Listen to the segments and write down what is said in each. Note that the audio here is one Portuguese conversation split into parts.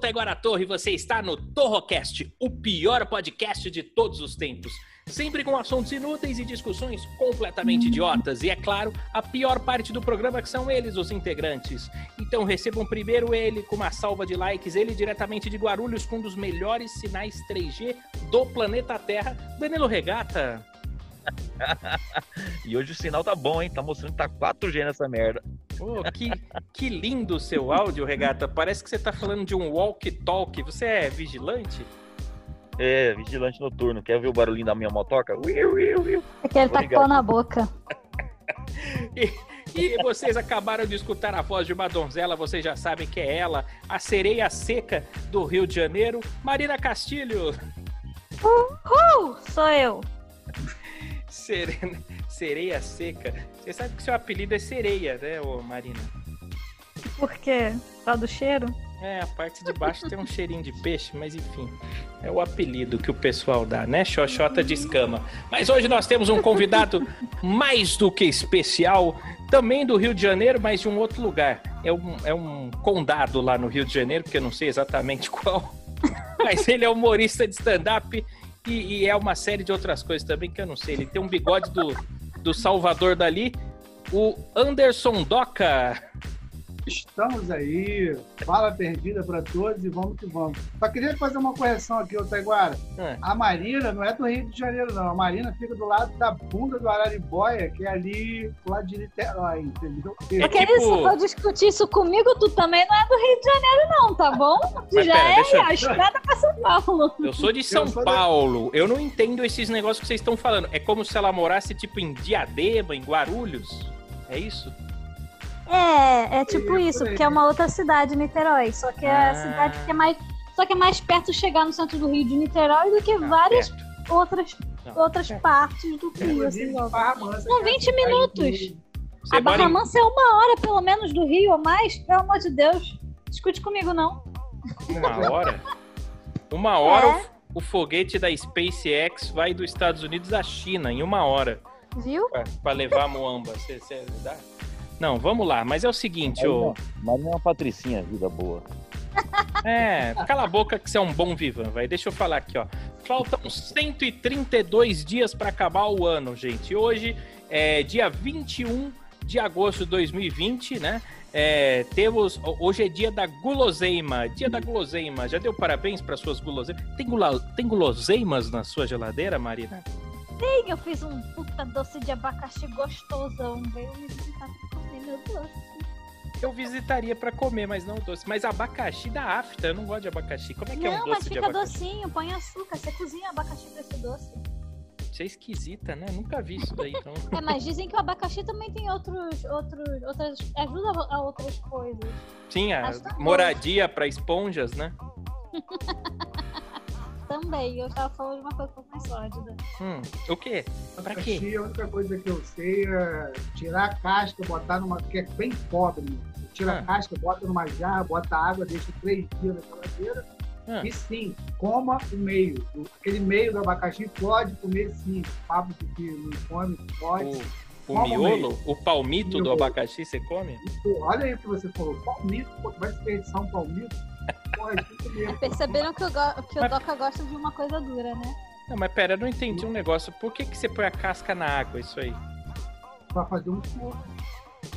Taiguara Torre você está no Torrocast, o pior podcast de todos os tempos. Sempre com assuntos inúteis e discussões completamente idiotas. E é claro, a pior parte do programa que são eles, os integrantes. Então recebam primeiro ele com uma salva de likes, ele diretamente de Guarulhos com um dos melhores sinais 3G do planeta Terra, Danilo Regata. E hoje o sinal tá bom, hein? Tá mostrando que tá 4G nessa merda. Oh, que, que lindo o seu áudio, Regata. Parece que você tá falando de um walk-talk. Você é vigilante? É, vigilante noturno. Quer ver o barulhinho da minha motoca? Uiu, uiu, uiu. É que ele Vou tá ligar com pau aqui. na boca. E, e vocês acabaram de escutar a voz de uma donzela, vocês já sabem que é ela, a sereia seca do Rio de Janeiro, Marina Castilho. Uh, sou eu. Sere- Sereia seca. Você sabe que seu apelido é sereia, né, ô Marina? Por quê? Só do cheiro? É, a parte de baixo tem um cheirinho de peixe, mas enfim, é o apelido que o pessoal dá, né? Xoxota de escama. Mas hoje nós temos um convidado mais do que especial, também do Rio de Janeiro, mas de um outro lugar. É um, é um condado lá no Rio de Janeiro, que eu não sei exatamente qual, mas ele é humorista de stand-up e, e é uma série de outras coisas também que eu não sei. Ele tem um bigode do, do Salvador Dali, o Anderson Doca. Estamos aí, fala perdida para todos e vamos que vamos. Só queria fazer uma correção aqui, ô Taiguara. Ah, A Marina não é do Rio de Janeiro, não. A Marina fica do lado da bunda do Araribóia, que é ali do lado de Niterói, entendeu? É Porque tipo- isso, se for discutir isso comigo, tu também não é do Rio de Janeiro, não, tá bom? Tu Mas já pera, é deixa- a estrada pra São Paulo. Eu sou de São sou da- Paulo. Eu não entendo esses negócios que vocês estão falando. É como se ela morasse, tipo, em Diadema, em Guarulhos. É isso? É, é tipo É, isso, porque é uma outra cidade, Niterói. Só que é Ah. a cidade que é mais. Só que é mais perto chegar no centro do Rio de Niterói do que Ah, várias perto. outras, Não, outras perto. partes do Rio. Assim, São que é a 20 cidade minutos. Você A Barra Mansa é uma hora, pelo menos, do Rio ou mais, pelo amor de Deus. Discute comigo, não. uma hora? Uma hora É. o, o foguete da SpaceX vai dos Estados Unidos à China em uma hora Viu? pra, pra levar a Moamba. Você, você dá? Não, vamos lá. Mas é o seguinte, ô. Mas não é uma patricinha, vida boa. É, cala a boca que você é um bom vivan, vai. Deixa eu falar aqui, ó. Faltam 132 dias para acabar o ano, gente. Hoje é dia 21 de agosto de 2020, né? É, temos hoje é dia da guloseima, dia da guloseima. Já deu parabéns para suas guloseimas? Tem, gula, tem guloseimas na sua geladeira, Marina? Sim, eu fiz um puta doce de abacaxi gostosão. Veio me visitar Eu visitaria para comer, mas não doce. Mas abacaxi da afta, eu não gosto de abacaxi. Como é que é um não, doce mas de fica abacaxi? docinho, põe açúcar. Você cozinha abacaxi pra esse doce. Você é esquisita, né? Nunca vi isso daí, então. É, mas dizem que o abacaxi também tem outros. outros outras, ajuda a outras coisas. Sim, a Mas bom. moradia para esponjas, né? Também. Eu tava falando de uma coisa um pouco mais sórdida. Hum, o quê? Pra quê? Abacaxi, a única coisa que eu sei é tirar a casca, botar numa. que é bem pobre. né? Tira Ah. a casca, bota numa jarra, bota água, deixa três dias na geladeira. Ah. E sim, coma o meio. Aquele meio do abacaxi pode comer sim. Papo de que não come, pode. O, o Qual o miolo, o palmito do Miolo. abacaxi, você come? Olha aí o que você falou. Palmito, pô, vai desperdiçar um palmito? É. Perceberam que o, go- que o Mas- Doca gosta de uma coisa dura, né? Não, mas pera, eu não entendi um negócio. Por que, que você põe a casca na água, isso aí? Pra fazer um suco.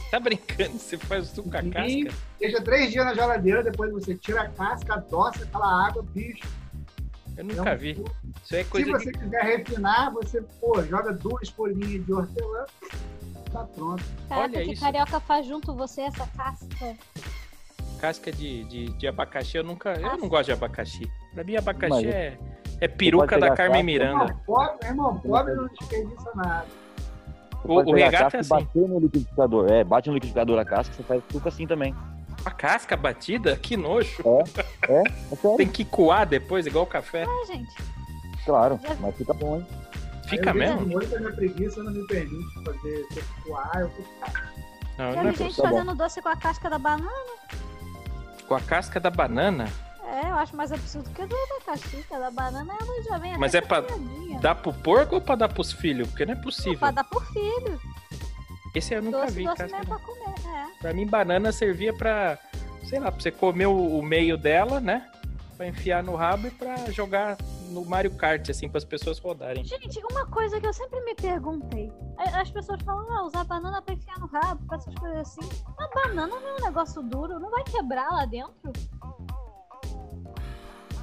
Tá brincando? Você faz o suco com a casca? Deixa três dias na geladeira, depois você tira a casca, adoça aquela água, bicho. Eu É nunca um vi. suco. Isso é Se coisa você de... quiser refinar, você, pô, joga duas folhinhas de hortelã, tá pronto. Caraca, Olha que isso. carioca faz junto você essa casca. Casca de, de, de abacaxi. Eu nunca... Eu não gosto de abacaxi. Pra mim, abacaxi Mas- é, é peruca da Carmen casca, Miranda. Irmão, pobre, irmão, pobre não desperdiça nada. O, o casca é assim. bater no liquidificador. É, bate no liquidificador a casca, você faz suco assim também. A casca batida? Que nojo. É, é sério. Tem que coar depois, igual o café. Ah, gente. Claro, mas fica bom, hein? Fica Aí, mesmo? Muito a minha preguiça não me permite fazer coar, eu fico Não, não é gente Tá bom. fazendo doce com a casca da banana. Com a casca da banana. É, eu acho mais absurdo que a da casca da banana. Ela já vem Mas é pra-. Dá pro porco ou pra dar pros filhos? Porque não é Pra possível. dar por filho. Esse eu nunca doce, vi. doce casca pra comer. É. Pra mim, banana servia pra, sei lá, pra você comer o, o meio dela, né? Pra enfiar no rabo e pra jogar no Mario Kart, assim, pras pessoas rodarem. Gente, uma coisa que eu sempre me perguntei. a- As pessoas falam, ah, usar banana pra enfiar no rabo, pra essas coisas assim. A banana não é um negócio duro, não vai quebrar lá dentro?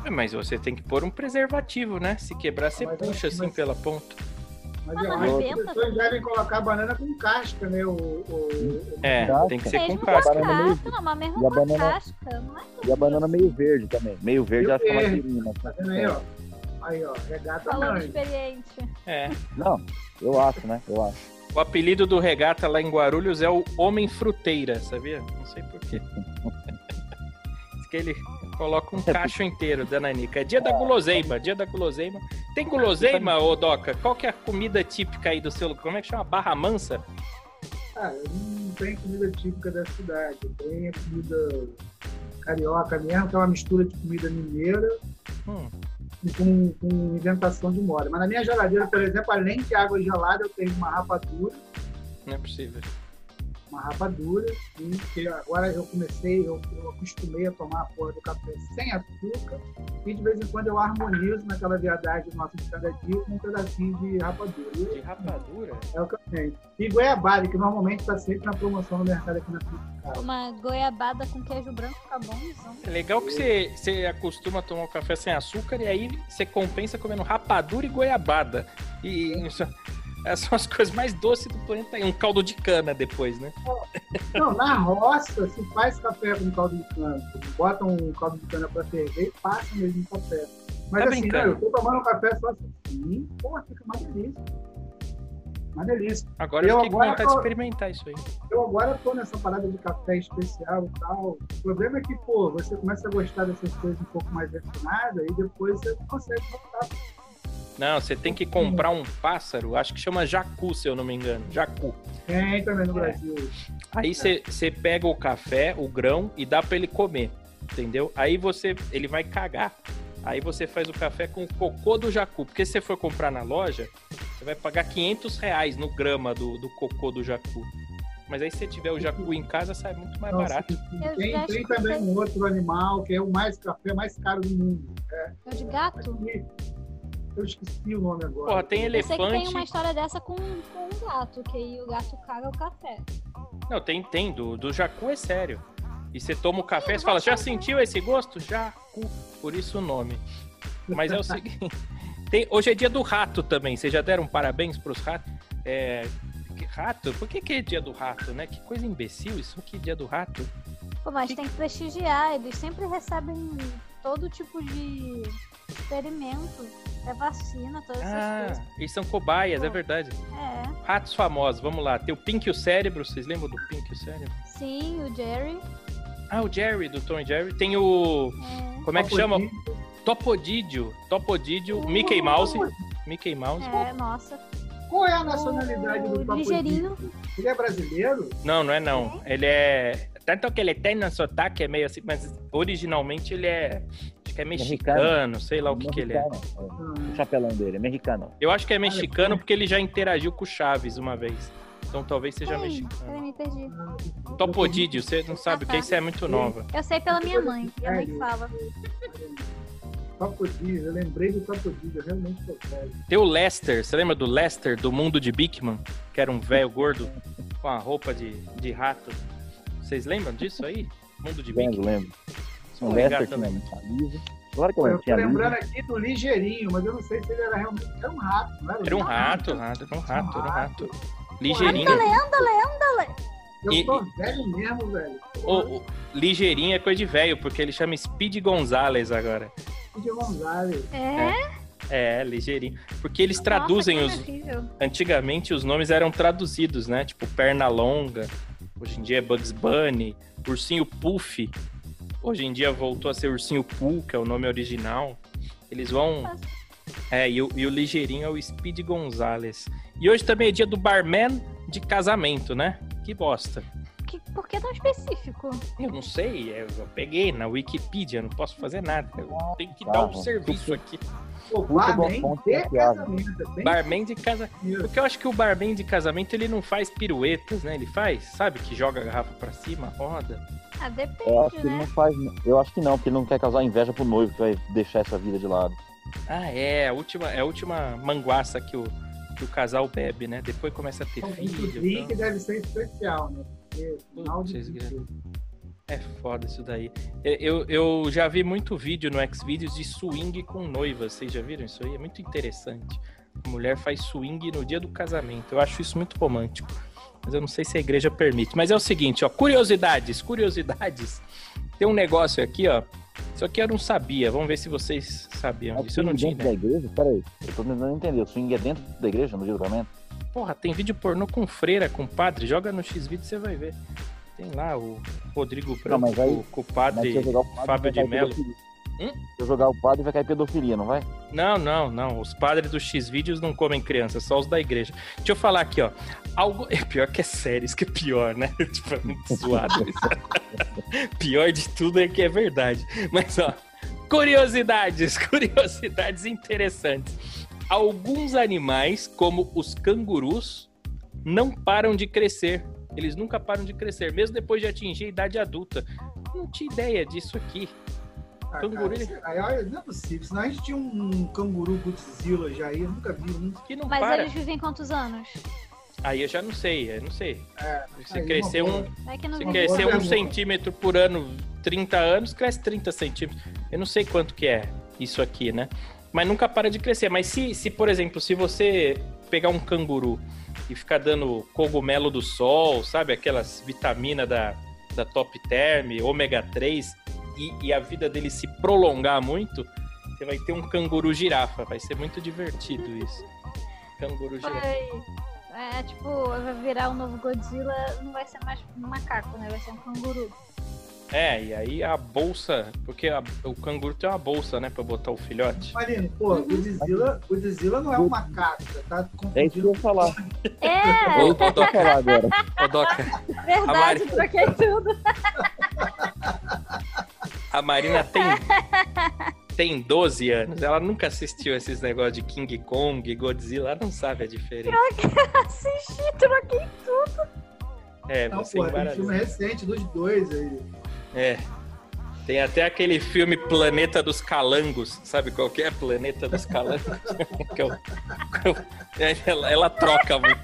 É, mas você tem que pôr um preservativo, né? Se quebrar, você Mas- puxa assim mas- pela ponta. Mas eu acho que as pessoas devem colocar banana com casca, né? O, o, É, Casca. tem que ser com Mesmo com casca. a Banana meio- casca, não, mas mesmo E a com a banana- casca, não é E a banana meio verde também. Meio verde Meio ela fica mais verde. durinha. mas- Tá vendo aí, ó? Aí, ó, regata falando mãe. experiente. É. Não, eu acho, né? Eu acho. O apelido do regata lá em Guarulhos é o Homem Fruteira, sabia? Não sei porquê. Diz que ele coloca um cacho inteiro da nanica. É dia da guloseima, dia da guloseima. Tem guloseima, ô Doca? Qual que é a comida típica aí do seu... Como é que chama? Barra Mansa? Cara, não tem comida típica da cidade. Tem a comida carioca mesmo, que é uma mistura de comida mineira Hum, com, com inventação de moda. Mas na minha geladeira, por exemplo, além de água gelada, eu tenho uma rapadura, não é possível. Uma rapadura, e que agora eu comecei, eu, eu acostumei a tomar a porra do café sem açúcar, e de vez em quando eu harmonizo naquela viadagem nossa de cada dia com um pedacinho de rapadura. De rapadura? É o que eu tenho. E goiabada, que normalmente está sempre na promoção no mercado aqui na Frutificada. Uma goiabada com queijo branco fica bonzão. É legal que você, você acostuma a tomar um café sem açúcar e aí você compensa comendo rapadura e goiabada. E isso, essas são as coisas mais doces do planeta. E um caldo de cana depois, né? Não, na roça se faz café com caldo de cana. Bota um caldo de cana para ferver e passa mesmo o café. Mas Tá assim, brincando? eu tô tomando um café só assim, porra, fica uma delícia. Uma delícia. Agora eu Eu fiquei com agora vontade de tô- experimentar isso aí. Eu agora tô nessa parada de café especial e tal. O problema é que, pô, você começa a gostar dessas coisas um pouco mais refinadas e depois você consegue voltar. Não, você tem que comprar um pássaro, acho que chama jacu, se eu não me engano. Jacu. Tem também no É. Brasil. Aí você, pega o café, o grão, e dá pra ele comer. Entendeu? Aí você. Ele vai cagar. Aí você faz o café com o cocô do jacu. Porque se você for comprar na loja, você vai pagar 500 reais no grama do, do cocô do jacu. Mas aí se você tiver o jacu em casa, sai muito mais Nossa, barato. Eu Tem, já tem também um outro animal que é o mais café mais caro do mundo. É o de gato? Aqui, eu esqueci o nome agora. Porra, tem Eu sei que tem elefante. uma história dessa com, com um gato, que aí o gato caga o café. Não, tem, tem. Do, do jacu é sério. E você toma o café e fala, já sentiu esse gosto? Jacu. Por isso o nome. Mas é o seguinte. tem- hoje é dia do rato também. Vocês já deram parabéns pros ratos? É, que- rato? Por que, que é dia do rato, né? Que coisa imbecil isso aqui, dia do rato. Pô, mas tem que prestigiar, eles sempre recebem todo tipo de experimento. É vacina, todas essas Ah, coisas. eles são cobaias, é verdade. É, Ratos famosos, vamos lá. Tem o Pink e o Cérebro, vocês lembram do Pink e o Cérebro? sim, o Jerry. Ah, o Jerry, do Tom e Jerry. Tem o... É, Como é que chama? Topodídeo. Topodídio. Topodídio, Mickey Mouse. Mickey Mouse. é, nossa. Qual é a nacionalidade do O Topodídeo? ligeirinho. Ele é brasileiro? Não, não é não. Ele é. Tanto que ele tem um sotaque, é meio assim, mas originalmente ele é. Acho que é mexicano, Mexicano. sei lá o que, que ele é. O chapelão dele, é mexicano. Eu acho que é mexicano porque ele já interagiu com o Chaves uma vez. Então talvez seja Peraí, mexicano. peraí, me perdi. Topodídio, você não sabe o que é? Isso é muito nova. Eu sei pela minha mãe. Minha mãe fala. Topodídeo, eu lembrei do Topodídio, eu realmente tô velho. Tem o Lester, você lembra do Lester, do mundo de Bigman? Que era um velho gordo com a roupa de, de rato. Vocês lembram disso aí? Mundo de Lembro, lembro. Só O ligar Lester também. Claro que eu eu tô lembrando aqui do Ligeirinho, mas eu não sei se ele era realmente. Era um rato, não era? Era um rato, rato, era um rato, era um rato. Ligeirinho. Lenda, lenda. Eu E- tô velho mesmo, velho. O, o ligeirinho é coisa de velho, porque ele chama Speed Gonzalez agora. De Gonzalez. É? É, ligeirinho. Porque eles Nossa, traduzem os. Antigamente os nomes eram traduzidos, né? Tipo Pernalonga. Hoje em dia é Bugs Bunny. Ursinho Puff. Hoje em dia voltou a ser Ursinho Poo, que é o nome original. Eles vão. É, e o, e o ligeirinho é o Speed Gonzalez. E hoje também é dia do barman de casamento, né? Que bosta. Que, por que tão específico? Eu não sei, é, eu peguei na Wikipedia, não posso fazer nada. Eu tenho que tá, dar um mano. serviço aqui. Pô, barman de casamento. é Barman de casamento. Porque eu acho que o barman de casamento ele não faz piruetas, né? Ele faz, sabe? Que joga a garrafa pra cima, roda. Ah, Eu acho depende, que ele né? não faz. Eu acho que não, porque ele não quer causar inveja pro noivo que vai deixar essa vida de lado. Ah, é, a última, é a última manguaça que o, que o casal bebe, né? Depois começa a ter Então, filho. o drink então- deve ser especial, né? De. É foda isso daí. Eu, eu já vi muito vídeo no Xvideos de swing com noivas. Vocês já viram isso aí? É muito interessante. A mulher faz swing no dia do casamento. Eu acho isso muito romântico. Mas eu não sei se a igreja permite. Mas é o seguinte, ó. Curiosidades, curiosidades. Tem um negócio aqui, ó. Isso aqui eu não sabia. Vamos ver se vocês sabiam Mas disso. Eu não tinha dentro ideia. da igreja? Pera aí, eu tô tentando entender. O swing é dentro da igreja, no dia do casamento? Porra, tem vídeo pornô com freira, com padre. Joga no X-Vídeo você vai ver. Tem lá o Rodrigo Branco mas aí- com, o padre o padre, Fábio de Mello. Hum? Se eu jogar o padre, vai cair pedofilia, não vai? Não, não, não. Os padres dos X-Vídeos não comem crianças, só os da igreja. Deixa eu falar aqui, ó. Algo... É pior que é sério, isso que é pior, né? tipo, é muito zoado isso. pior de tudo é que é verdade. Mas, ó, curiosidades, curiosidades interessantes. Alguns animais, como os cangurus, não param de crescer. Eles nunca param de crescer, mesmo depois de atingir a idade adulta. Não tinha ideia disso aqui. Ah, Canguru, cara, ele- isso- aí, olha, não é possível. Senão a gente tinha um canguru Godzilla já aí, eu nunca vi um. Que não Mas para. eles vivem quantos anos? Aí eu já não sei, eu não sei. É, Se crescer um, É se crescer um centímetro por ano, 30 anos, cresce 30 centímetros. Eu não sei quanto que é isso aqui, né? Mas nunca para de crescer. Mas se, se por exemplo, se você pegar um canguru e ficar dando cogumelo do sol, sabe? Aquelas vitaminas da, da Top Term, ômega 3, e, e a vida dele se prolongar muito, você vai ter um canguru girafa. Vai ser muito divertido isso. Canguru girafa. Vai- É, tipo, vai virar o novo Godzilla, não vai ser mais um macaco, né? Vai ser um canguru. É, e aí a bolsa, porque a- o canguru tem uma bolsa, né, pra botar o filhote. Marino, pô, Uhum. Godzilla, Godzilla não é um macaco, tá É isso que eu confundindo. ia falar. É, É eu ia falar agora. Ô, Doca, verdade, Mari- troquei tudo. a Marina tem, tem 12 anos, ela nunca assistiu esses negócios de King Kong, Godzilla, ela não sabe a diferença. Assisti, troquei. É, Não, você pô, tem embaralha. filme recente dos dois aí. É. Tem até aquele filme Planeta dos Calangos, sabe qual que é? Planeta dos Calangos. Que é é é, ela, ela troca muito.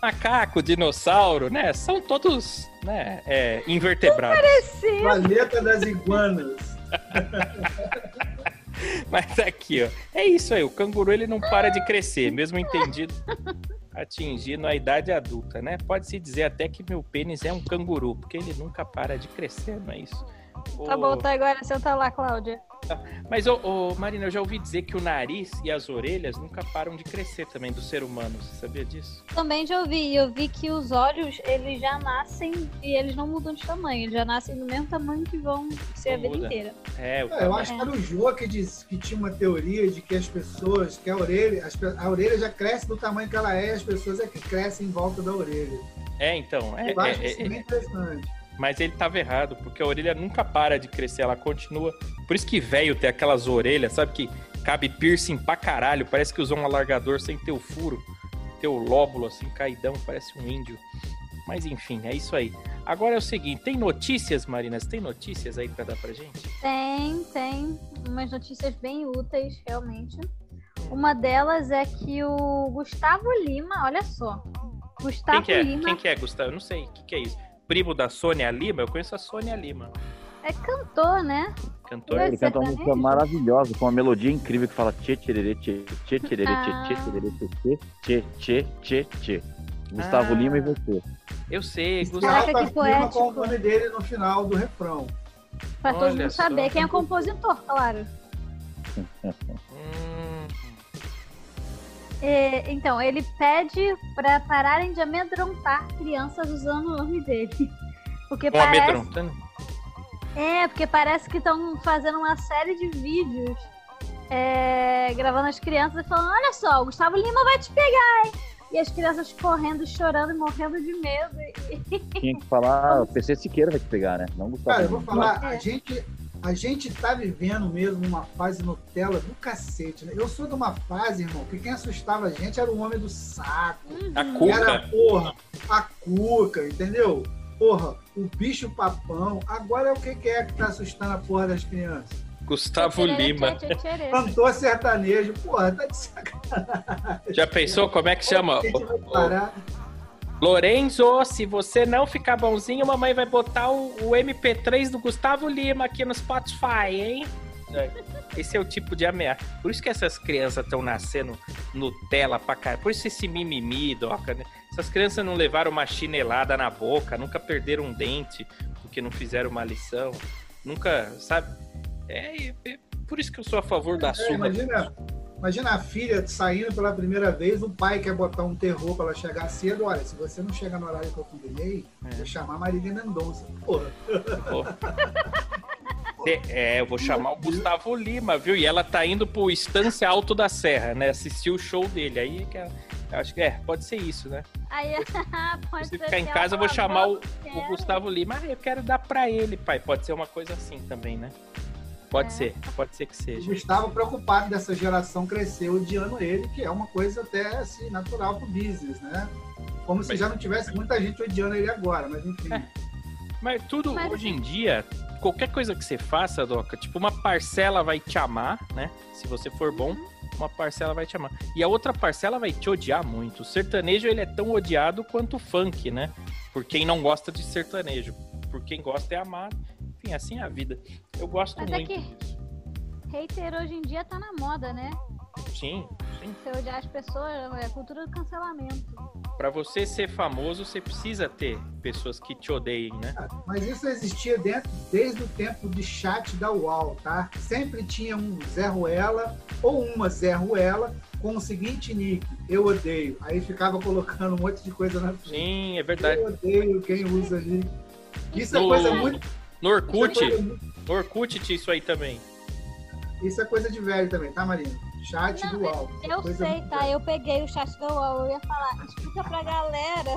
Macaco, dinossauro, né? São todos né, é, invertebrados. Planeta das Iguanas. Mas aqui, ó. É isso aí. O canguru ele não para de crescer, mesmo entendido, atingindo a idade adulta, né? Pode-se dizer até que meu pênis é um canguru, porque ele nunca para de crescer, não é isso? Tá bom, tá agora. Senta lá, Cláudia. Mas, ô, ô, Marina, eu já ouvi dizer que o nariz e as orelhas nunca param de crescer também do ser humano. Você sabia disso? Também já ouvi. Eu vi que os olhos, eles já nascem e eles não mudam de tamanho. Eles já nascem do mesmo tamanho que vão ser a Não vida muda. inteira. É, o É, eu acho que era o Jô que disse que tinha uma teoria de que as pessoas, que a orelha, as a orelha já cresce do tamanho que ela é, e as pessoas é que crescem em volta da orelha. É, então. É, eu acho é- isso é- bem interessante. Mas ele tava errado, porque a orelha nunca para de crescer, ela continua. Por isso que velho tem aquelas orelhas, sabe? Que cabe piercing pra caralho. Parece que usou um alargador sem ter o furo. Ter o lóbulo assim, caidão, parece um índio. Mas enfim, é isso aí. Agora é o seguinte, tem notícias, Marinas? Tem notícias aí pra dar pra gente? Tem, tem umas notícias bem úteis, realmente. Uma delas é que o Gustavo Lima, olha só. Quem Gustavo que é? Lima Quem que é, Gustavo? Eu não sei. O que, que é isso? Primo da Sônia Lima? Eu conheço a Sônia Lima. é cantor, né? Cantor? Ele canta uma música maravilhosa, com uma melodia incrível que fala tchê tchê tchê tchê Ah. tchê tchê tchê tchê tchê tchê tchê. Gustavo Ah. Lima e você. Eu sei, Gustavo. Caraca, que firma com o poético. nome dele no final do refrão. Pra todo mundo saber quem é o compositor, claro. Hum, É, então, ele pede pra pararem de amedrontar crianças usando o nome dele. Porque um parece, amedrontando. é, porque parece que estão fazendo uma série de vídeos é, gravando as crianças e falando: Olha só, o Gustavo Lima vai te pegar, hein? E as crianças correndo, chorando e morrendo de medo. Tinha que falar, o PC Siqueira vai te pegar, né? Não Gustavo. Cara, eu vou falar, É. a gente, a gente tá vivendo mesmo uma fase Nutella do cacete, né? Eu sou de uma fase, irmão, que quem assustava a gente era o homem do saco. A Que Era, cuca. porra, a cuca, entendeu? Porra, o bicho papão. Agora é o que que é que tá assustando a porra das crianças? Gustavo Lima. Cantor sertanejo, porra, tá de sacanagem. Já pensou como é que chama? Lorenzo, se você não ficar bonzinho, mamãe vai botar o, o MP3 do Gustavo Lima aqui no Spotify, hein? Esse é o tipo de ameaça. Por isso que essas crianças estão nascendo Nutella pra caralho. Por isso esse mimimi, Doca, né? Essas crianças não levaram uma chinelada na boca, nunca perderam um dente porque não fizeram uma lição. Nunca, sabe? É, é por isso que eu sou a favor da É, surra. imagina, imagina a filha saindo pela primeira vez, o pai quer botar um terror pra ela chegar cedo. Olha, se você não chegar no horário que eu combinei, É. vou chamar a Marília Mendonça. Porra. É, eu vou chamar o Gustavo Lima, viu? E ela tá indo pro Estância Alto da Serra, né? Assistir o show dele. Aí que ela- eu acho que é, pode ser isso, né? Aí, pode Se ser ficar em casa, eu vou ela chamar o, o. Gustavo Lima. Ah, eu quero dar pra ele, pai. Pode ser uma coisa assim também, né? Pode É. ser, pode ser que o seja. Gustavo preocupado dessa geração crescer odiando ele, que é uma coisa até assim, natural pro business, né? Como se Mas- já não tivesse muita gente odiando ele agora, mas enfim. É. Mas tudo, Mas- hoje em dia, qualquer coisa que você faça, Doca, tipo, uma parcela vai te amar, né? Se você for bom, uma parcela vai te amar. E a outra parcela vai te odiar muito. O sertanejo, ele é tão odiado quanto o funk, né? Por quem não gosta de sertanejo. Por quem gosta é amado. Enfim, assim é a vida. Eu gosto Mas é muito que- disso. Hater hoje em dia tá na moda, né? Sim, sim. Você odiar as pessoas é a cultura do cancelamento. Pra você ser famoso, você precisa ter pessoas que te odeiem, né? Mas isso existia dentro, desde o tempo de chat da UAU, tá? Sempre tinha um Zé Ruela ou uma Zé Ruela com o seguinte nick, eu odeio. Aí ficava colocando um monte de coisa na frente. Sim, é verdade. Eu odeio quem usa ali. Isso é coisa muito. No Orkut, Isso é coisa, no Orkut tinha isso aí também. isso é coisa de velho também, tá, Marina? Chat Não, do. Isso é Eu sei, tá? velha. Eu peguei o chat da UOL, eu ia falar, explica pra galera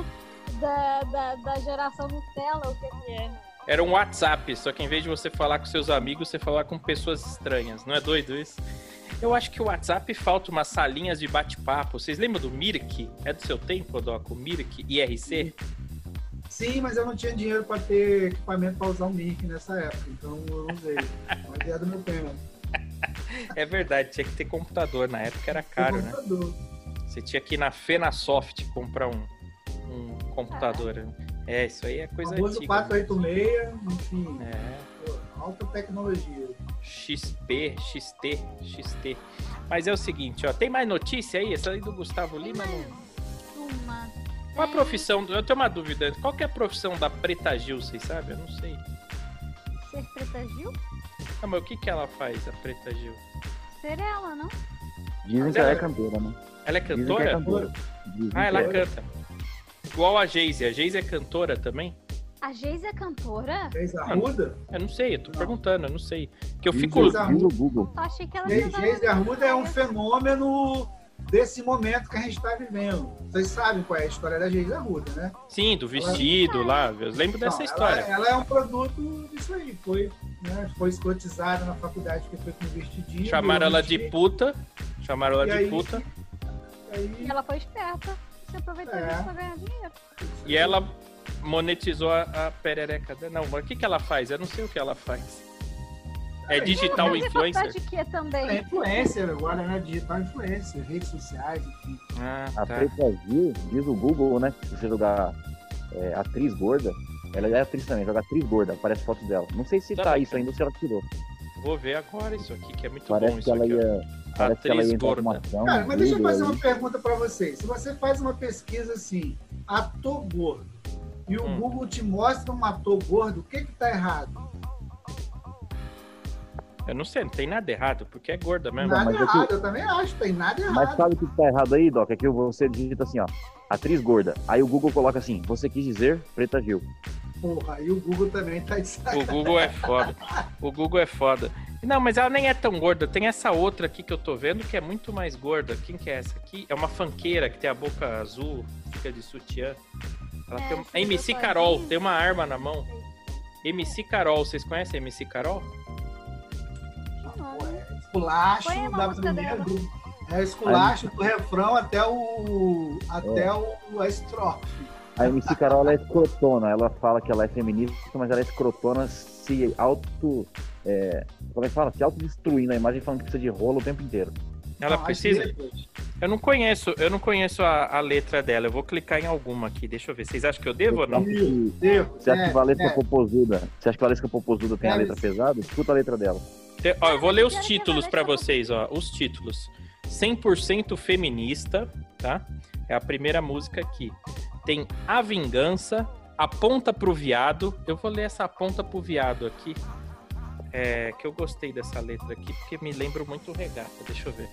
da, da, da geração Nutella o que, que é. Era um WhatsApp, só que em vez de você falar com seus amigos, você falar com pessoas estranhas. Não é doido isso? Eu acho que o WhatsApp falta umas salinhas de bate-papo. Vocês lembram do Mirk? É do seu tempo, Doc? O Mirk IRC? Sim, mas eu não tinha dinheiro para ter equipamento para usar o Mic nessa época, então eu não usei. Mas é do meu tempo. É verdade, tinha que ter computador. Na época era caro, né? Computador. Você tinha que ir na Fenasoft comprar um, um computador. É, isso aí é coisa famoso antiga. né? 486, enfim, É. pô, alta tecnologia. XP, XT, XT. Mas é o seguinte, ó, tem mais notícia aí? Essa aí do Gustavo Tem Lima mais não. uma. Qual a Tem profissão? Eu tenho uma dúvida. Qual que é a profissão da Preta Gil, vocês sabem? Eu não sei. Ser Preta Gil? Ah, mas o que, que ela faz, a Preta Gil? Ser ela, não? Dizem que ela é cantora, né? Ela é Dizem que é cantora? cantora. Ah, ela é. canta. Igual a Geise. A Geise é cantora também? A Geise é cantora? Fez Arruda? Eu não sei, eu tô Não. perguntando, eu não sei. Que eu fico. diz o Google. Eu achei que ela Geise Geise Arruda é um fenômeno desse momento que a gente está vivendo. Vocês sabem qual é a história da Geise Arruda, né? Sim, do vestido lá. Eu lembro dessa Não, história. Ela, ela é um produto disso aí. Foi, né, foi escotizada na faculdade que foi com vestidinho. Chamaram ela de puta. Chamaram ela E de aí- puta. aí- E ela foi esperta. Se aproveitou É. disso pra ganhar dinheiro. E ela monetizou a, a perereca dela. Não, mas o que, que ela faz? Eu não sei o que ela faz. É digital Mas é influencer? de também? É influencer agora, né? Digital influencer, redes sociais, enfim. Ah, A tá. Preta Gil, diz o Google, né? Se você jogar é, atriz gorda, ela é atriz também, joga atriz gorda, aparece foto dela. Não sei se Tá tá, isso ainda ou se ela tirou. Vou ver agora isso aqui, que é muito bom Parece que isso ela aqui. ia. Parece que ela Atriz ia gorda. ação. Cara, mas deixa eu fazer aí. uma pergunta pra vocês. Se você faz uma pesquisa assim, ator gordo, e o Hum. Google te mostra um ator gordo, o que que tá errado? Eu não sei, não tem nada errado, porque é gorda mesmo. Nada mas é que- errado, eu também acho, tem nada errado. Mas sabe o que tá errado aí, Doc? É que você digita assim, ó, atriz gorda. Aí o Google coloca assim, você quis dizer Preta Gil. Porra, aí o Google também tá de O. Google é foda. O Google é foda. Não, mas ela nem é tão gorda. Tem essa outra aqui que eu tô vendo que é muito mais gorda. Quem que é essa aqui? É uma fanqueira que tem a boca azul, fica de sutiã. Ela É, tem um... fica a MC. Carol, tem uma arma na mão. MC Carol, vocês conhecem a MC Carol? Pô, é Esculacho a da primeira. É esculacho do refrão até o. até o a estrofe. A MC Carol ela é escrotona, ela fala que ela é feminista, mas ela é escrotona se auto. É, como é que fala? Se autodestruindo a imagem falando que precisa de rolo o tempo inteiro. Ela precisa. letras. Eu não conheço, eu não conheço a, a letra dela. Eu vou clicar em alguma aqui. Deixa eu ver. Vocês acham que eu devo ou não? Devo, devo, Você acha que é, Valesca é. Popozuda? Você acha que Valesca Popozuda tem a Deve letra pesada? Escuta a letra dela. Ó, eu vou ler os que títulos Popozuda- vocês, ó. Os títulos. 100% feminista, tá? É a primeira música aqui. Tem A Vingança, Aponta pro Viado. Eu vou ler essa Aponta pro Viado aqui. É, que eu gostei dessa letra aqui, porque me lembra muito o regata. Deixa eu ver.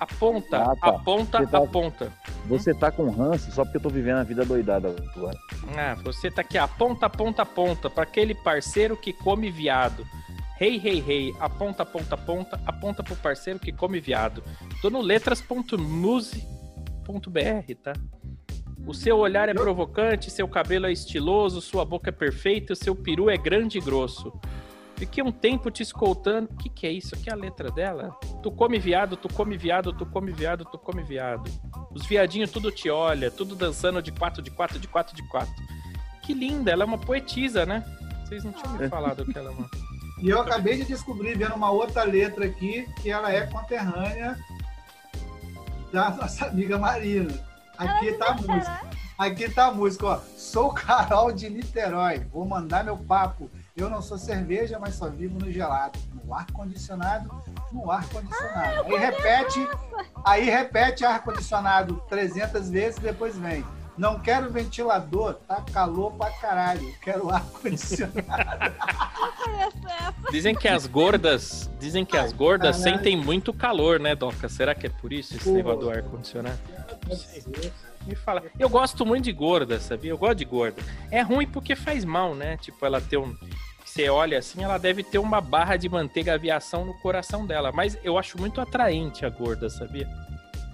Aponta, Ah, tá. aponta, Você tá- aponta. Você tá com ranço só porque eu tô vivendo a vida doidada agora. Ah, você tá aqui, aponta, aponta, aponta, pra aquele parceiro que come viado. Rei, rei, rei, aponta, aponta, aponta, aponta pro parceiro que come viado. Tô no letras.muse.br, tá? O seu olhar é provocante, seu cabelo é estiloso, sua boca é perfeita, o seu peru é grande e grosso. Fiquei um tempo te escoltando. O que, que é isso? Aqui é a letra dela? Tu come viado, tu come viado, tu come viado, tu come viado. Os viadinhos tudo te olha, tudo dançando de quatro, de quatro, de quatro, de quatro. Que linda, ela é uma poetisa, né? Vocês não tinham me falado que ela é uma. E eu acabei de descobrir, vendo uma outra letra aqui, que ela é conterrânea da nossa amiga Marina. Aqui tá a música. Aqui tá a música, ó. Sou Carol de Niterói. Vou mandar meu papo. Eu não sou cerveja, mas só vivo no gelado. No ar-condicionado, no ar-condicionado. aí repete, aí repete ar-condicionado 300 vezes e depois vem. Não quero ventilador, tá calor pra caralho. Quero ar-condicionado. Dizem que as gordas. Dizem que as gordas Caralho. sentem muito calor, né, Doca? Será que é por isso esse negócio do ar-condicionado? Me fala. Eu gosto muito de gorda, sabia? Eu gosto de gorda. É ruim porque faz mal, né? Tipo, ela ter um. Você olha assim, ela deve ter uma barra de manteiga aviação no coração dela. Mas eu acho muito atraente a gorda, sabia?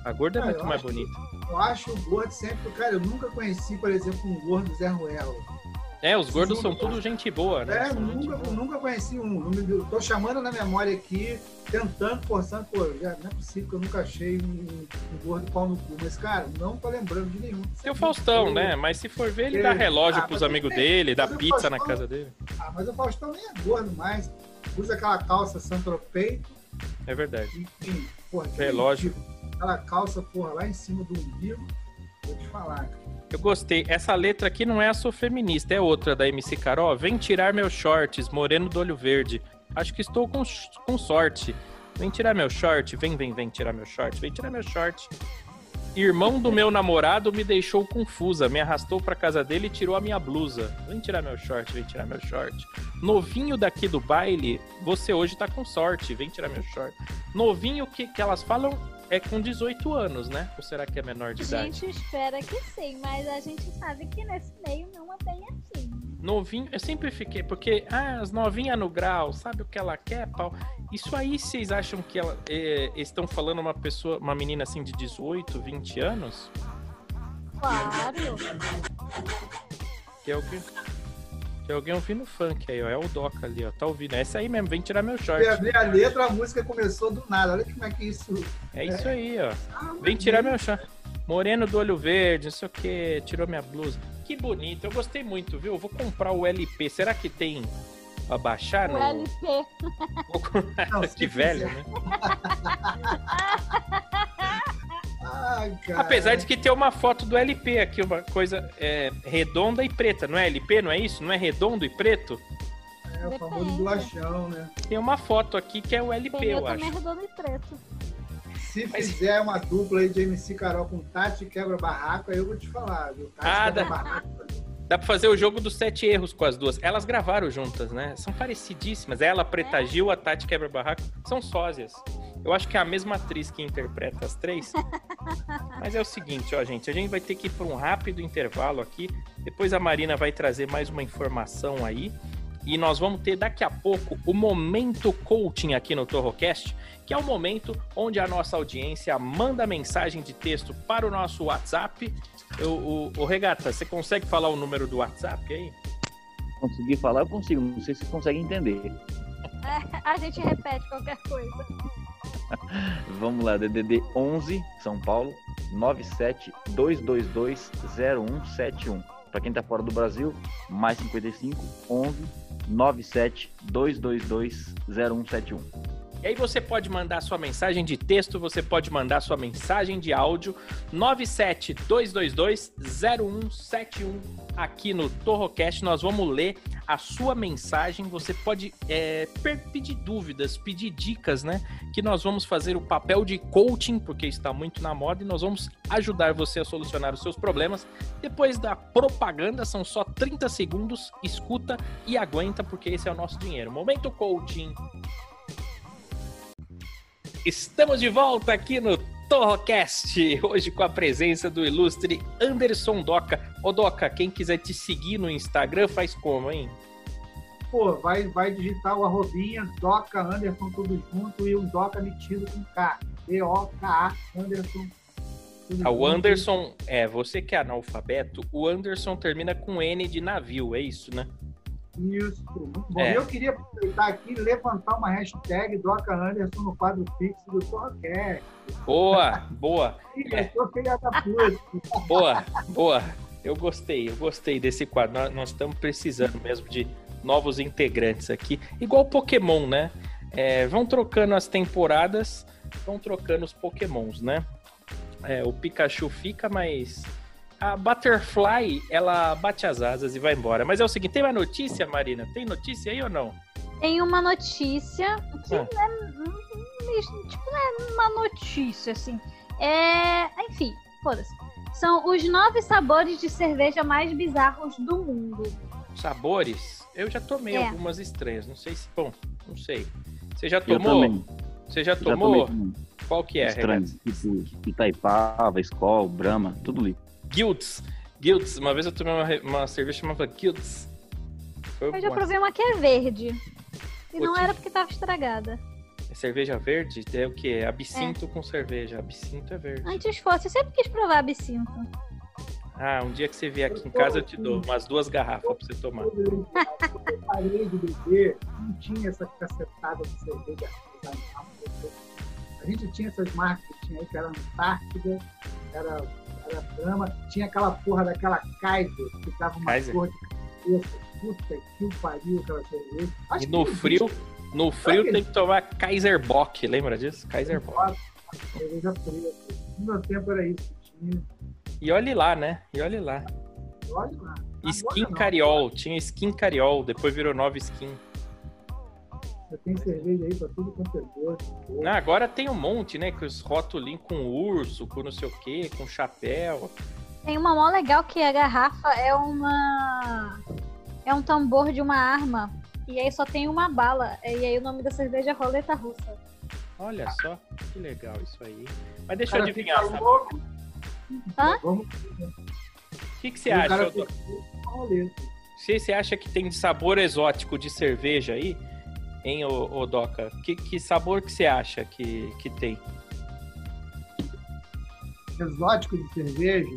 A gorda é muito eu mais bonita. Eu acho o gordo sempre. Cara, eu nunca conheci, por exemplo, um gordo Zé Ruelo. É, os gordos são tudo gente boa, né? É, São gente nunca, nunca conheci um. Tô chamando na memória aqui, tentando, forçando, pô, já não é possível que eu nunca achei um, um gordo pau no cu. Mas, cara, não tô lembrando de nenhum. Tem o Faustão, né? Mas se for ver, ele dá relógio Ah, pros amigos tem- dele, dá pizza na Faustão- casa dele. Ah, mas o Faustão nem é gordo mais. Usa aquela calça Santropei, É verdade. enfim, que Relógio. ridículo. Aquela calça, porra, lá em cima do umbigo. Vou te falar, cara. Eu gostei. Essa letra aqui não é a Sou Feminista, é outra da MC Carol. Vem tirar meus shorts, moreno do olho verde. Acho que estou com, com sorte. Vem tirar meu short, vem, vem, vem tirar meu short, vem tirar meu short. Irmão do meu namorado me deixou confusa, me arrastou pra casa dele e tirou a minha blusa. Vem tirar meu short, vem tirar meu short. Novinho daqui do baile, você hoje tá com sorte, vem tirar meu short. Novinho que, que elas falam é com 18 anos, né? Ou será que é menor de A idade? gente espera que sim, mas a gente sabe que nesse meio não é bem assim. Novinho, eu sempre fiquei, porque ah, as novinhas no grau, sabe o que ela quer, pau? Isso aí vocês acham que ela, é, estão falando uma pessoa, uma menina assim de 18, 20 anos? Claro. Que é alguém, que é alguém ouvindo funk aí, ó. É o Doca ali, ó. Tá ouvindo. É essa aí mesmo, vem tirar meu short. abrir a letra, a música começou do nada. Olha como é que isso. É isso aí, ó. Ah, Vem tirar meu short. Moreno do olho verde, não sei o que, tirou minha blusa. Que bonito, eu gostei muito, viu? Eu vou comprar o LP. Será que tem pra baixar? O No... LP. Não, se que velho, quiser. né? Ai. Apesar de que tem uma foto do LP aqui, uma coisa é, redonda e preta, não é LP, não é isso? Não é redondo e preto? É o famoso bolachão, né? Tem uma foto aqui que é o LP, Pneu eu também acho. redondo e preto. Se Mas- fizer uma dupla aí de MC Carol com Tati quebra barraco, aí eu vou te falar, viu? Tati Ah, quebra dá- barraco. Dá pra fazer o jogo dos sete erros com as duas. Elas gravaram juntas, né? São parecidíssimas. Ela, a Preta É? Gil, a Tati Quebra Barraco, são sósias. Eu acho que é a mesma atriz que interpreta as três. Mas é o seguinte, ó, gente. A gente vai ter que ir pra um rápido intervalo aqui. Depois a Marina vai trazer mais uma informação aí. E nós vamos ter daqui a pouco o Momento Coaching aqui no Torrocast, que é o momento onde a nossa audiência manda mensagem de texto para o nosso WhatsApp. O, o Regata, você consegue falar o número do WhatsApp aí? Conseguir falar, eu consigo. Não sei se você consegue entender. A gente repete qualquer coisa. Vamos lá, DDD 11, São Paulo, 972220171. Para quem tá fora do Brasil, mais 55 11 972220171. E aí você pode mandar sua mensagem de texto, você pode mandar sua mensagem de áudio 972220171 aqui no Torrocast. Nós vamos ler a sua mensagem. Você pode é, pedir dúvidas, pedir dicas, né? Que nós vamos fazer o papel de coaching, porque está muito na moda, e nós vamos ajudar você a solucionar os seus problemas. Depois da propaganda, são só 30 segundos. Escuta e aguenta, porque esse é o nosso dinheiro. Momento coaching. Estamos de volta aqui no Torrocast, hoje com a presença do ilustre Anderson Doca. Ô Doca, quem quiser te seguir no Instagram faz como, hein? Pô, vai, vai digitar o arrobinha, Doca Anderson tudo junto e o Doca metido com K. D-O-K-A, Anderson. Ah, o. Anderson, é, você que é analfabeto, o Anderson termina com N de navio, é isso, né? Isso, muito bom. É. Eu queria aproveitar aqui e levantar uma hashtag Doca Anderson no quadro fixo do Torrocast. Boa, boa, É. eu sou filha da puta. boa, boa. Eu gostei, eu gostei desse quadro. Nós, nós estamos precisando mesmo de novos integrantes aqui. Igual Pokémon, né? É, vão trocando as temporadas, vão trocando os Pokémons, né? É, o Pikachu fica, mas a Butterfly, ela bate as asas e vai embora. Mas é o seguinte, tem uma notícia, Marina? Tem notícia aí ou não? Tem uma notícia que Ah. é, hum, tipo, não é uma notícia, assim. É. Enfim, foda-se. São os nove sabores de cerveja mais bizarros do mundo. Sabores? Eu já tomei É. algumas estranhas, não sei se... Bom, não sei. Você já tomou? Você já Já tomou? tomei Qual que é, estranho. Tipo, Itaipava, Skol, Brahma, tudo ali. Guilds. Guilds. Uma vez eu tomei uma, uma cerveja chamada Guilds. Foi Eu já provei uma que é verde. E não era porque tava estragada. É cerveja verde? É o quê? Absinto com cerveja. Absinto é verde. Antes fosse, eu sempre quis provar absinto. Ah, um dia que você vier aqui em casa eu te dou umas duas garrafas pra você tomar. Quando eu parei de beber, não tinha essa cacetada de cerveja artesanal. A gente tinha essas marcas que tinha aí, que era Antártida, era, era Brahma, tinha aquela porra daquela Kaiser, que dava uma Kaiser. cor de cabeça. Puta que o pariu aquela cerveja. Acho E no que frio, no frio tem que tomar Kaiser Bock, lembra disso? Kaiser Bock. Cerveja preta. No meu tempo era isso que tinha. E olhe lá, né? E olhe lá. Olha lá. Skin não. Cariol, tinha Skin Cariol, depois virou nova Skin. Tem cerveja aí pra tudo quanto é gosto. Ah, agora tem um monte, né? Que os rótulos com urso, com não sei o quê, com chapéu. Tem uma mó legal que a garrafa é uma. É um tambor de uma arma. E aí só tem uma bala. E aí o nome da cerveja é Roleta Russa. Olha só, que legal isso aí. Mas deixa O eu adivinhar, fica sabe? louco. Hã? O que, que você E acha? fica roleta. Se você acha que tem sabor exótico de cerveja aí, hein, ô, ô Doca? Que, que sabor que você acha que, que tem? exótico de cerveja,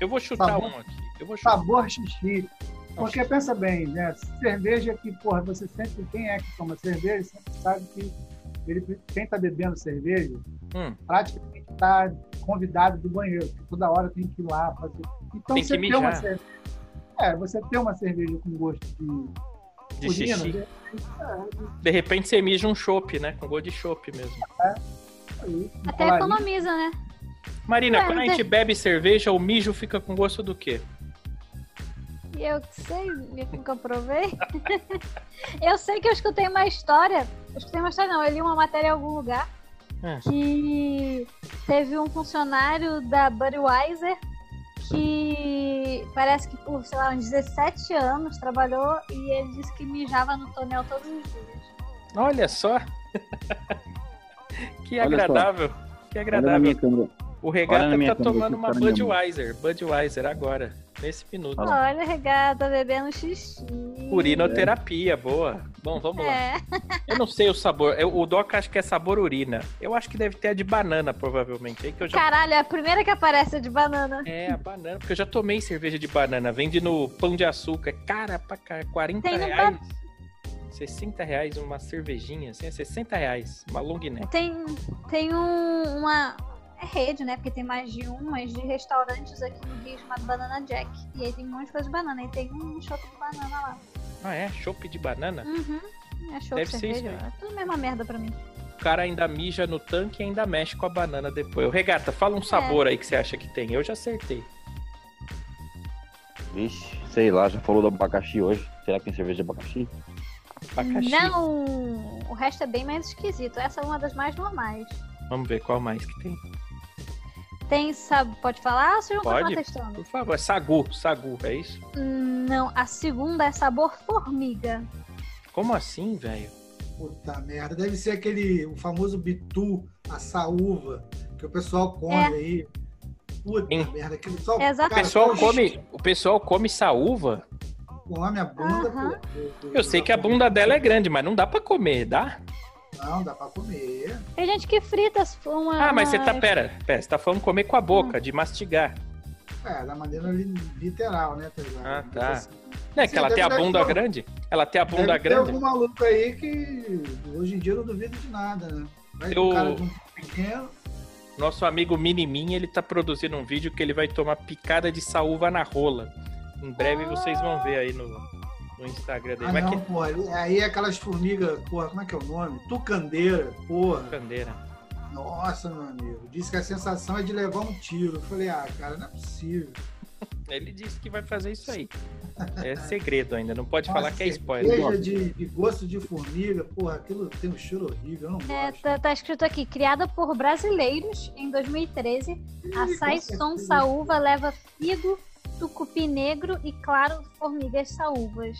Eu vou chutar Sabor? um aqui. Eu vou chutar. sabor xixi. Porque pensa bem, né? Cerveja que, porra, você sempre, quem é que toma cerveja, sempre sabe que ele, quem tá bebendo cerveja, Hum. praticamente tá convidado do banheiro, toda hora tem que ir lá fazer. Então Tem você ter uma cerveja. É, você ter uma cerveja com gosto de De urina, xixi. né? De repente você mija um chopp, né? Com gosto de chopp mesmo. Aí, Até economiza, né? Marina, Ué, quando a gente bebe cerveja, o mijo fica com gosto do quê? Eu que sei, eu nunca provei. eu sei que eu escutei uma história. Eu escutei uma história, não, eu li uma matéria em algum lugar É. que teve um funcionário da Budweiser que parece que por, sei lá, uns 17 anos trabalhou e ele disse que mijava no tonel todos os dias. Olha só. que Olha só. agradável. Que agradável. O Regata tá câmera, tomando uma. Budweiser. Budweiser agora. Nesse minuto. Olha, regata, bebendo xixi. Urinoterapia, boa. Bom, vamos lá. É, Eu não sei o sabor. Eu- o Doc acha que é sabor urina. Eu acho que deve ter a de banana, provavelmente. Eu já... caralho, é a primeira que aparece é de banana. É, a banana. Porque eu já tomei cerveja de banana. Vende no Pão de Açúcar. Cara, pra cá, 40 Tem no reais. 60 reais uma cervejinha, assim, é 60 reais. Uma long neck. Tem, tem um- uma é rede, né? Porque tem mais de um, mas de restaurantes aqui no Rio chamado Banana Jack. E aí tem um monte de coisa de banana. E tem um chopp de banana lá. Ah, é? Chopp de banana? Uhum. É chopp, Deve ser cerveja. isso aí. É tudo a mesma merda pra mim. O cara ainda mija no tanque e ainda mexe com a banana depois. Ô, Regata, fala um sabor aí que você acha que tem. Eu já acertei. Vixe, sei lá, já falou do abacaxi hoje. Será que tem cerveja de abacaxi? Abacaxi. Não! O resto é bem mais esquisito. Essa é uma das mais normais. Vamos ver qual mais que tem. Tem sabor. Pode falar ou vocês vão Pode. testando? Por favor, é sagu. Sagu, é isso? Hum, Não, a segunda é sabor formiga. Como assim, velho? Puta merda. Deve ser aquele, o famoso bitu, a saúva, que o pessoal come É. aí. Puta Sim. merda. Aquele só, Exato. O cara, pessoal come, o pessoal come saúva. come a bunda. Aham. pô, do- do- Eu sei que a bunda dela é grande, mas não dá pra comer, dá? Não, dá pra comer. Tem gente que frita uma. Ah, mas você tá, uma- pera, pera, você tá falando comer com a boca, de mastigar. É, da maneira li- literal, né? Tá ligado? Ah, tá. Assim, Não é que Sim, ela tem a bunda deve- grande? Ela tem a bunda deve grande? algum maluco aí que hoje em dia eu não duvido de nada, né? Vai Eu- o cara de um pequeno. Nosso amigo Minimin, ele tá produzindo um vídeo que ele vai tomar picada de saúva na rola. Em breve vocês vão ver aí no, no Instagram dele. Ah, Mas não, que porra. Aí é aquelas formigas, porra, como é que é o nome? Tucandeira, porra. bandeira. Nossa, meu amigo. Disse que a sensação é de levar um tiro. Eu falei, ah, cara, não é possível. Ele disse que vai fazer isso aí. É segredo ainda, não pode Nossa, falar que é spoiler. De, de gosto de formiga, porra, aquilo tem um cheiro horrível, eu não É, gosto. tá, tá escrito aqui, criada por brasileiros em 2013, a Ih, Saison certeza. saúva leva figo, tucupi negro e, claro, formigas saúvas.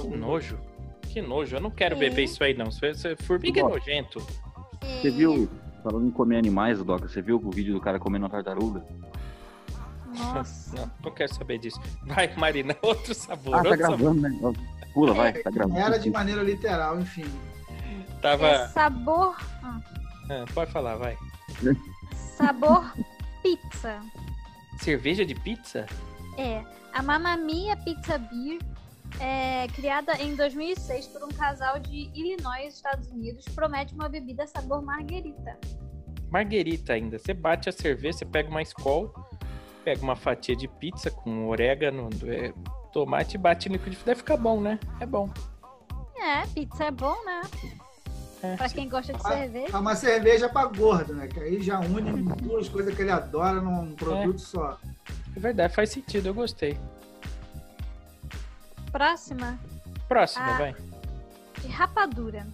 Que nojo. Que nojo, eu não quero É. beber isso aí não. É- é- Formiga é nojento. Você viu, falando em comer animais, Doca, você viu o vídeo do cara comendo uma tartaruga? Nossa. Não, não quero saber disso. Vai, Marina, outro sabor. Ah, tá outro sabor. gravando, né? Ó, Pula, vai, tá gravando. Era de maneira literal, enfim. Tava. É sabor. Ah, pode falar, vai. Sabor pizza. Cerveja de pizza? É. A Mamma Mia Pizza Beer é criada em 2006 por um casal de Illinois, Estados Unidos, promete uma bebida sabor marguerita. Marguerita ainda. Você bate a cerveja, você pega uma Skol, pega uma fatia de pizza com orégano, é, tomate e bate no liquidificador. Deve ficar bom, né? É bom. É, pizza é bom, né? É, Pra quem gosta de cerveja. É uma cerveja pra gordo, né? Que aí já une duas coisas que ele adora num produto só. é verdade, faz sentido, eu gostei. Próxima, Próxima, Ah. vai. de rapadura.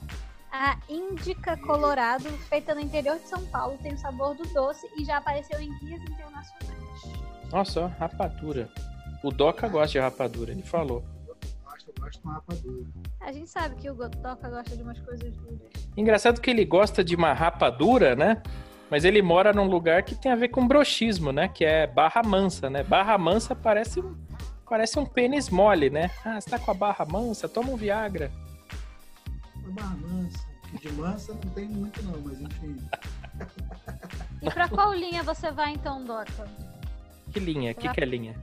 A Índica Colorado, feita no interior de São Paulo, tem o sabor do doce e já apareceu em guias internacionais. Nossa, rapadura. O Doca gosta de rapadura, ele falou. Gosto, de uma rapadura. A gente sabe que o Gotoca gosta de umas coisas duras. Engraçado que ele gosta de uma rapadura, né? Mas ele mora num lugar que tem a ver com broxismo, né? Que é Barra Mansa, né? Barra Mansa parece um, parece um pênis mole, né? Ah, você tá com a barra mansa? Toma um Viagra. Uma barra mansa. De mansa não tem muito não, mas enfim. E pra qual linha você vai então, Dota? Que linha? Que que é linha?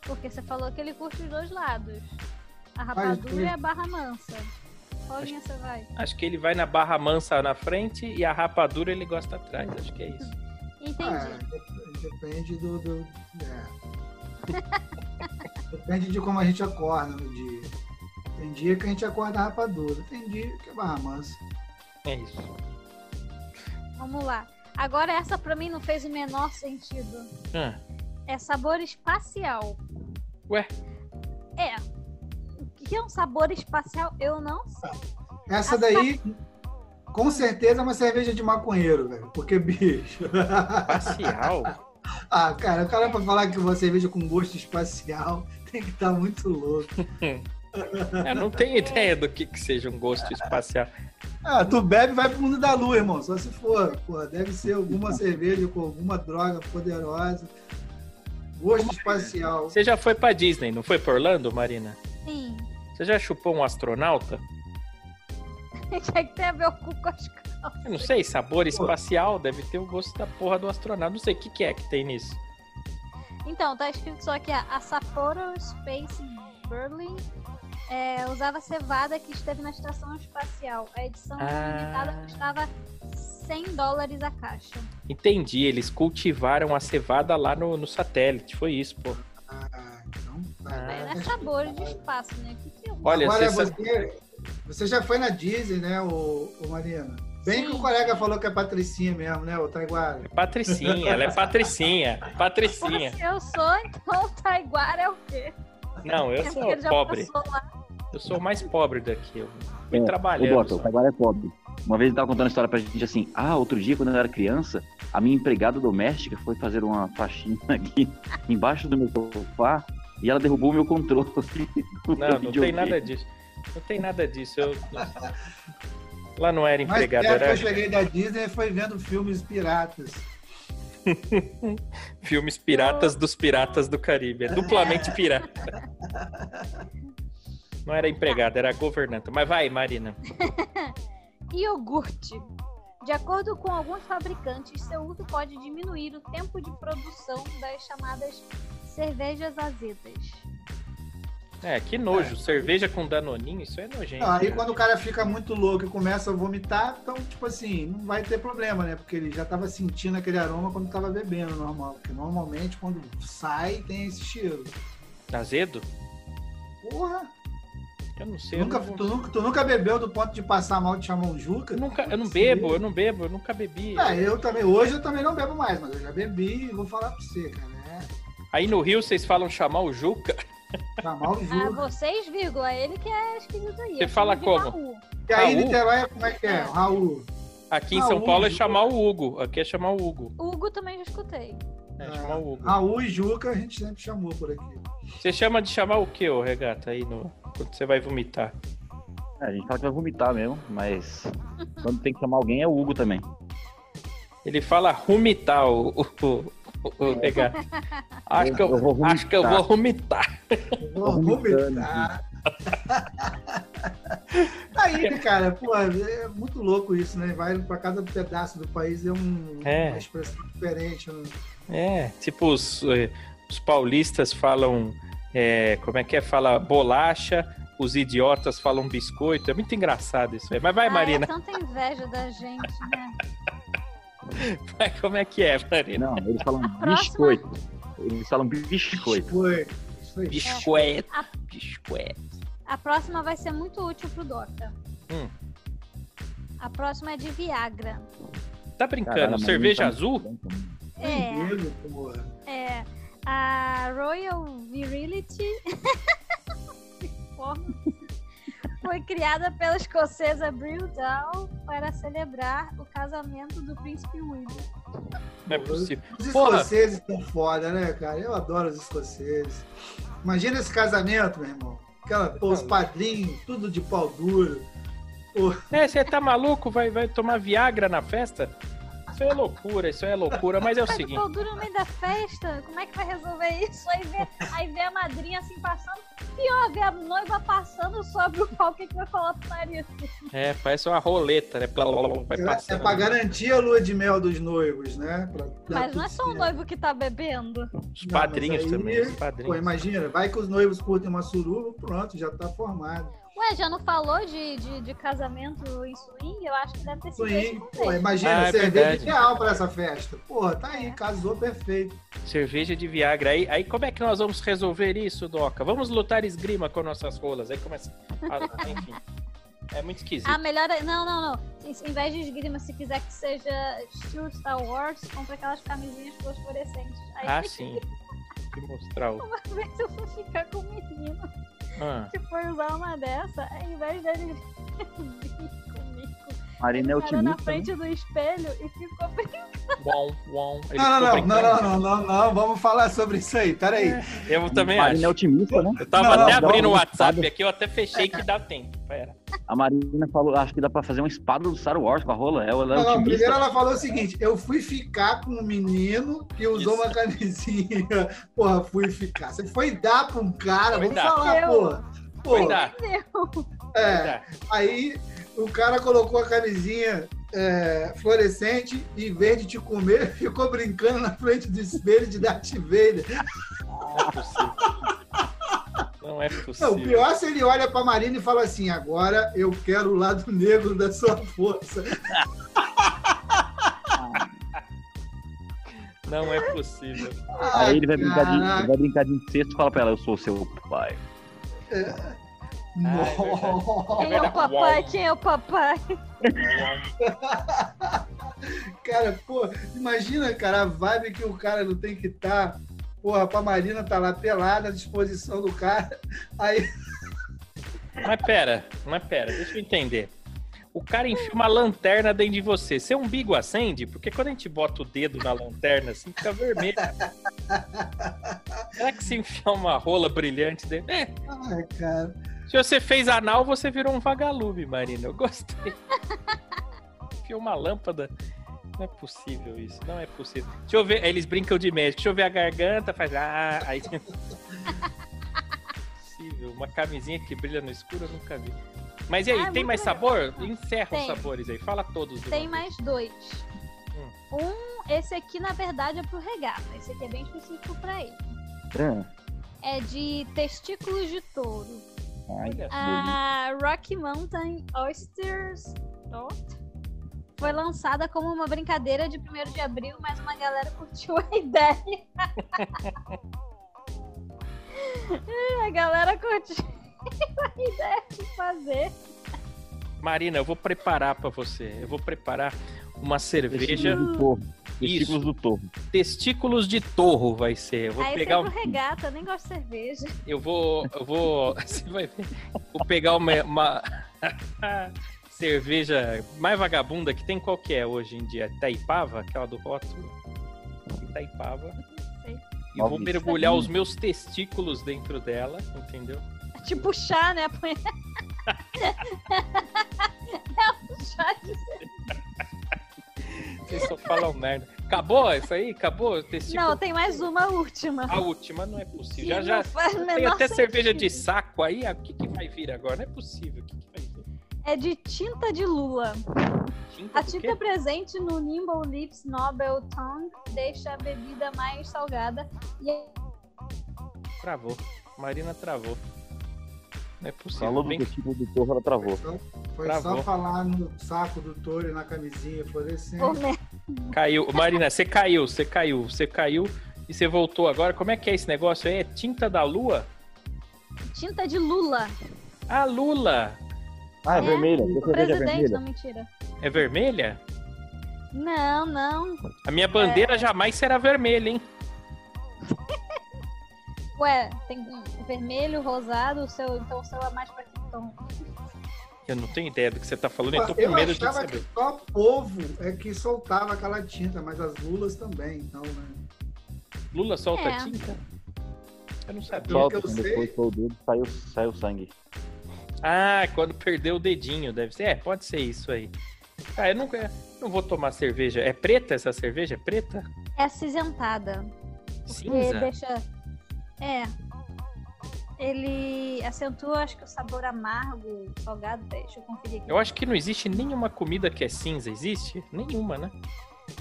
Porque você falou que ele curte os dois lados. A rapadura e a barra mansa. Qual linha você vai? Acho que ele vai na Barra Mansa na frente e a rapadura ele gosta atrás. Acho que é isso. Entendi. Ah, dep- depende do. do é. depende de como a gente acorda no dia. Tem dia que a gente acorda rapadura, tem dia que é barra mansa. É isso. Vamos lá. Agora essa pra mim não fez o menor sentido. Ah, É sabor espacial. Ué? É. O que é um sabor espacial? Eu não sei. Essa daí, com certeza, é uma cerveja de maconheiro, velho. Porque, bicho. Facial? Ah, cara, o cara pra falar que uma cerveja com gosto espacial tem que estar muito louco. Eu não tenho ideia do que, que seja um gosto espacial. Ah, tu bebe e vai pro mundo da lua, irmão. Só se for. Pô, deve ser alguma cerveja com alguma droga poderosa. Gosto espacial. Você já foi pra Disney, não foi pra Orlando, Marina? Sim. Você já chupou um astronauta? O que é que tem a ver o cu com as calças? Eu não sei, sabor espacial deve ter o gosto da porra do astronauta. Não sei o que, que é que tem nisso. Então, tá escrito só aqui, a Sapporo Space Berlin é, usava cevada que esteve na estação espacial. A edição Ah. limitada custava 100 dólares a caixa. Entendi, eles cultivaram a cevada lá no, no satélite. Foi isso, pô. Ah, então é sabor de espaço, né? Que que é? Olha, Agora você você, você já foi na Disney, né, o, Marina? Bem que o colega falou que é Patricinha mesmo, né, o Taiguara? É Patricinha, ela é Patricinha. Patricinha. Se eu sou, então o Taiguara é o quê? Não, eu É sou pobre. Eu sou o mais pobre daqui. Eu fui É, trabalhando. O Dota, o é pobre. Uma vez ele tava contando a história pra gente assim: ah, outro dia, quando eu era criança, a minha empregada doméstica foi fazer uma faxina aqui embaixo do meu sofá e ela derrubou o meu controle. Não, não tem nada disso. Não tem nada disso. Eu... Lá não era empregado, que era eu cheguei da Disney foi vendo filmes piratas. filmes piratas dos piratas do Caribe. É duplamente pirata. Não era empregado, era governanta. Mas vai, Marina. Iogurte. De acordo com alguns fabricantes, seu uso pode diminuir o tempo de produção das chamadas cervejas azedas. É, que nojo. Cerveja com danoninho, isso é nojento. Não, aí cara. quando o cara fica muito louco e começa a vomitar, então, tipo assim, não vai ter problema, né? Porque ele já tava sentindo aquele aroma quando tava bebendo, normal. Porque normalmente quando sai, tem esse cheiro. Azedo? Porra! Eu não sei. Eu nunca, não- tu, nunca, tu nunca bebeu do ponto de passar mal de chamonjuca? Eu nunca, eu não bebo, eu não bebo, eu nunca bebi. Ah, eu também. Hoje eu também não bebo mais, mas eu já bebi e vou falar pra você, cara. É, Aí no Rio vocês falam chamar o Juca. mal Ah, juca. vocês, vírgula, ele que é esquisito aí. Você é fala como? Raul. E aí, Raul? Niterói, como é que é? É. Raul. Aqui em Ah, São o Paulo é Juca. chamar o Hugo. Aqui é chamar o Hugo. Hugo também já escutei. É, Ah, chamar o Hugo. Raul e Juca a gente sempre chamou por aqui. Você chama de chamar o quê, ô regata, aí no. Quando você vai vomitar? É, a gente fala que vai vomitar mesmo, mas quando tem que chamar alguém é o Hugo também. Ele fala rumitar o, o, o, o regata. Acho que eu, Eu vou acho que eu vou rumitar. Vou vomitar. Aí, né, cara, pô, é muito louco isso, né? Vai pra cada pedaço do país é um, É. uma expressão diferente. né? É, tipo os, eh, os paulistas falam. eh, como é que é? Fala bolacha, os idiotas falam biscoito. É muito engraçado isso aí. Mas vai, Ah, Marina. É tanta inveja da gente, né? Como é que é, Marina? Não, eles falam biscoito. Eles falam biscoito. Aí. Biscoito. A- Biscoito. A próxima vai ser muito útil pro Dota. Hum. A próxima é de Viagra. Tá brincando? Caralho, mas Cerveja tá- azul? É, Amigo, porra. é. A Royal Virility Porra. Foi criada pela escocesa Brewdale para celebrar o casamento do príncipe William. Não é possível. Os Porra. escoceses estão foda, né, cara? Eu adoro os escoceses. Imagina esse casamento, meu irmão. Aquela, pô, os padrinhos, tudo de pau duro. É, você tá maluco? Vai, vai tomar Viagra na festa? Isso é loucura, isso é loucura. Mas é o seguinte. pau duro no meio da festa? Como é que vai resolver isso? Aí vê, aí vê a madrinha assim passando. Pior, vê a noiva passando sobre o pau. O que, que vai falar pro marido? É, parece uma roleta, né? Blá, blá, blá, Vai É, é pra garantir a lua de mel dos noivos, né? Mas não é só o noivo que tá bebendo. Os Não, padrinhos mas aí- também, os Pô, padrinhos. imagina, vai que os noivos curtem uma suruba, pronto, já tá formado. Ué, já não falou de, de, de casamento em swing? Eu acho que deve ter sido Swing, pô, imagina, Ah, é cerveja verdade. ideal pra essa festa. Porra, tá aí, casou perfeito. Cerveja de Viagra. Aí, aí como é que nós vamos resolver isso, Doca? Vamos lutar esgrima com nossas rolas. Aí começa. enfim. É muito esquisito. Ah, melhor. Não, não, não. Em, vez de esgrima, se quiser que seja estilo Star Wars, compra aquelas camisinhas fosforescentes. Aí Ah, sim. Deixa eu mostrar o. uma vez eu fui ficar com um menino Ah, que foi usar uma dessa, ao invés dele Marina é ele parou na otimista. né? frente do espelho e ficou brincando Uom, uom. Não, não, não, não, não, não, não, não, vamos falar sobre isso aí, peraí. Eu também Marina é acho. otimista, né? Eu tava Não, não, até não, abrindo o não, WhatsApp não. aqui, eu até fechei que dá tempo. Pera. A Marina falou, acho que dá pra fazer uma espada do Star Wars com a rola. Ela, ela é Não, não, otimista. primeiro ela falou o seguinte: eu fui ficar com um menino que usou Isso. uma camisinha. Porra, fui ficar. Você foi dar pra um cara, vamos falar, porra. Foi Pô, dar. é, aí o cara colocou a camisinha é, fluorescente e em vez de te comer, ficou brincando na frente do espelho de Darth Vader. Não é possível. Não é Não, o possível. pior é se ele olha pra Marina e fala assim: agora eu quero o lado negro da sua força. Não é possível. Aí ele vai brincar, de, vai brincar de incesto e fala pra ela, eu sou seu pai. Nossa. Quem é o papai? Quem é o papai? Cara, pô, imagina, cara, a vibe que o cara não tem que estar. Porra, pra Marina tá lá pelada à disposição do cara. Aí, Mas pera, mas pera, deixa eu entender. O cara enfia uma lanterna dentro de você. Seu umbigo acende? Porque quando a gente bota o dedo na lanterna, assim, fica vermelho. Será que se enfiar uma rola brilhante dentro? É, ai, cara. Se você fez anal, você virou um vagalume, Marina. Eu gostei. Enfiou uma lâmpada. Não é possível isso, não é possível. Deixa eu ver, eles brincam de médico. Deixa eu ver a garganta, faz. Ah, aí. possível. Uma camisinha que brilha no escuro eu nunca vi. Mas e aí, Ah, tem muito mais legal. sabor? Encerra os Tem. sabores aí, fala todos. Tem mais dois. Um, esse aqui na verdade é pro regata. Esse aqui é bem específico pra ele. É. É de testículos de touro. Ai. A Rocky Mountain Oysters foi lançada como uma brincadeira de 1 de abril, mas uma galera curtiu a ideia. a galera curtiu a ideia de fazer. Marina, eu vou preparar pra você. Eu vou preparar uma cerveja. Testículos do torro. Testículos do torro. Testículos de torro vai ser. Eu vou Aí pegar foi um. pro regata, eu nem gosto de cerveja. Eu vou. Eu vou. Você vai ver. Vou pegar uma. uma cerveja mais vagabunda que tem qual que é hoje em dia? Taipava, aquela do rótulo. Taipava. E vou mergulhar os meus testículos dentro dela, entendeu? Te puxar, né? É um chá de Vocês só falam merda. Acabou isso aí? Acabou? Testículo? Não, tem mais uma última. A última não é possível. Que Já, já tem até cerveja de sentido. saco aí. ah, O que, que vai vir agora? Não é possível. O que, que vai vir? É de tinta de lula. Tinta A tinta quê? presente no Nimble Lips Nobel Tongue deixa a bebida mais salgada e é Travou. Marina travou. Não é possível. Falou do testículo do torro, ela travou. Foi Travou. só falar no saco do touro e na camisinha fluorescente. Ô, mer- Caiu. Marina, você caiu, você caiu, você caiu e você voltou agora. Como é que é esse negócio aí? É tinta da lua? tinta de lula. Ah, Lula! Ah, é, É, vermelha. O é presidente, vermelha. não, mentira. É vermelha? Não, não. A minha bandeira É. jamais será vermelha, hein? Ué, tem vermelho, rosado, o seu, então o seu é mais pra que tom? Eu não tenho ideia do que você tá falando, eu tô com Eu medo de achava que saber. só povo é que soltava aquela tinta, mas as lulas também, então, né? Lula solta É. tinta? Eu não sabia. Pelo que Solta, eu sei- depois foi o dedo, saiu, saiu sangue. Ah, quando perdeu o dedinho, deve ser. É, pode ser isso aí. Ah, eu nunca. Não vou tomar cerveja. É preta essa cerveja? É preta? É acinzentada. Porque Cinza? deixa. É. Ele acentua, acho que o sabor amargo, salgado. Deixa eu conferir aqui. Eu acho que não existe nenhuma comida que é cinza. Existe? Nenhuma, né?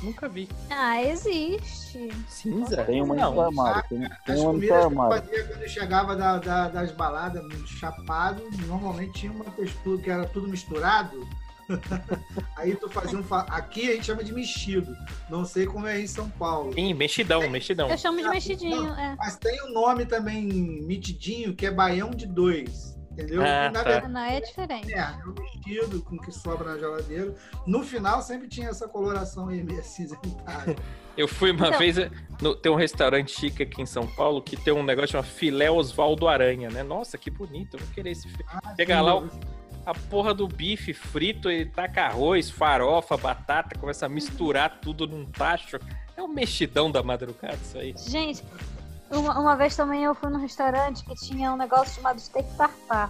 Nunca vi. Ah, existe. Cinza? Tem uma não. armário. Tem, tem As uma comidas que eu fazia quando eu chegava da- da- das baladas, chapado, normalmente tinha uma textura que era tudo misturado. Aí tu fazia um. fa- Aqui a gente chama de mexido. Não sei como é aí em São Paulo. Sim, mexidão, mexidão. Eu chamo de mexidinho, é. Mas tem um nome também mitidinho que é baião de dois. Entendeu? Ah, na tá. verdade, Não, é diferente. é, é o mexido com o que sobra na geladeira. No final sempre tinha essa coloração aí meio acinzentada. Eu fui uma Então- vez. No, tem um restaurante chique aqui em São Paulo que tem um negócio chamado Filé Osvaldo Aranha, né? Nossa, que bonito. Eu vou querer esse. fi- Ah, Chega sim, lá, eu- a porra do bife frito e taca arroz, farofa, batata, começa a misturar tudo num tacho. É um mexidão da madrugada isso aí. Gente, uma, uma vez também eu fui num restaurante que tinha um negócio chamado steak tartar.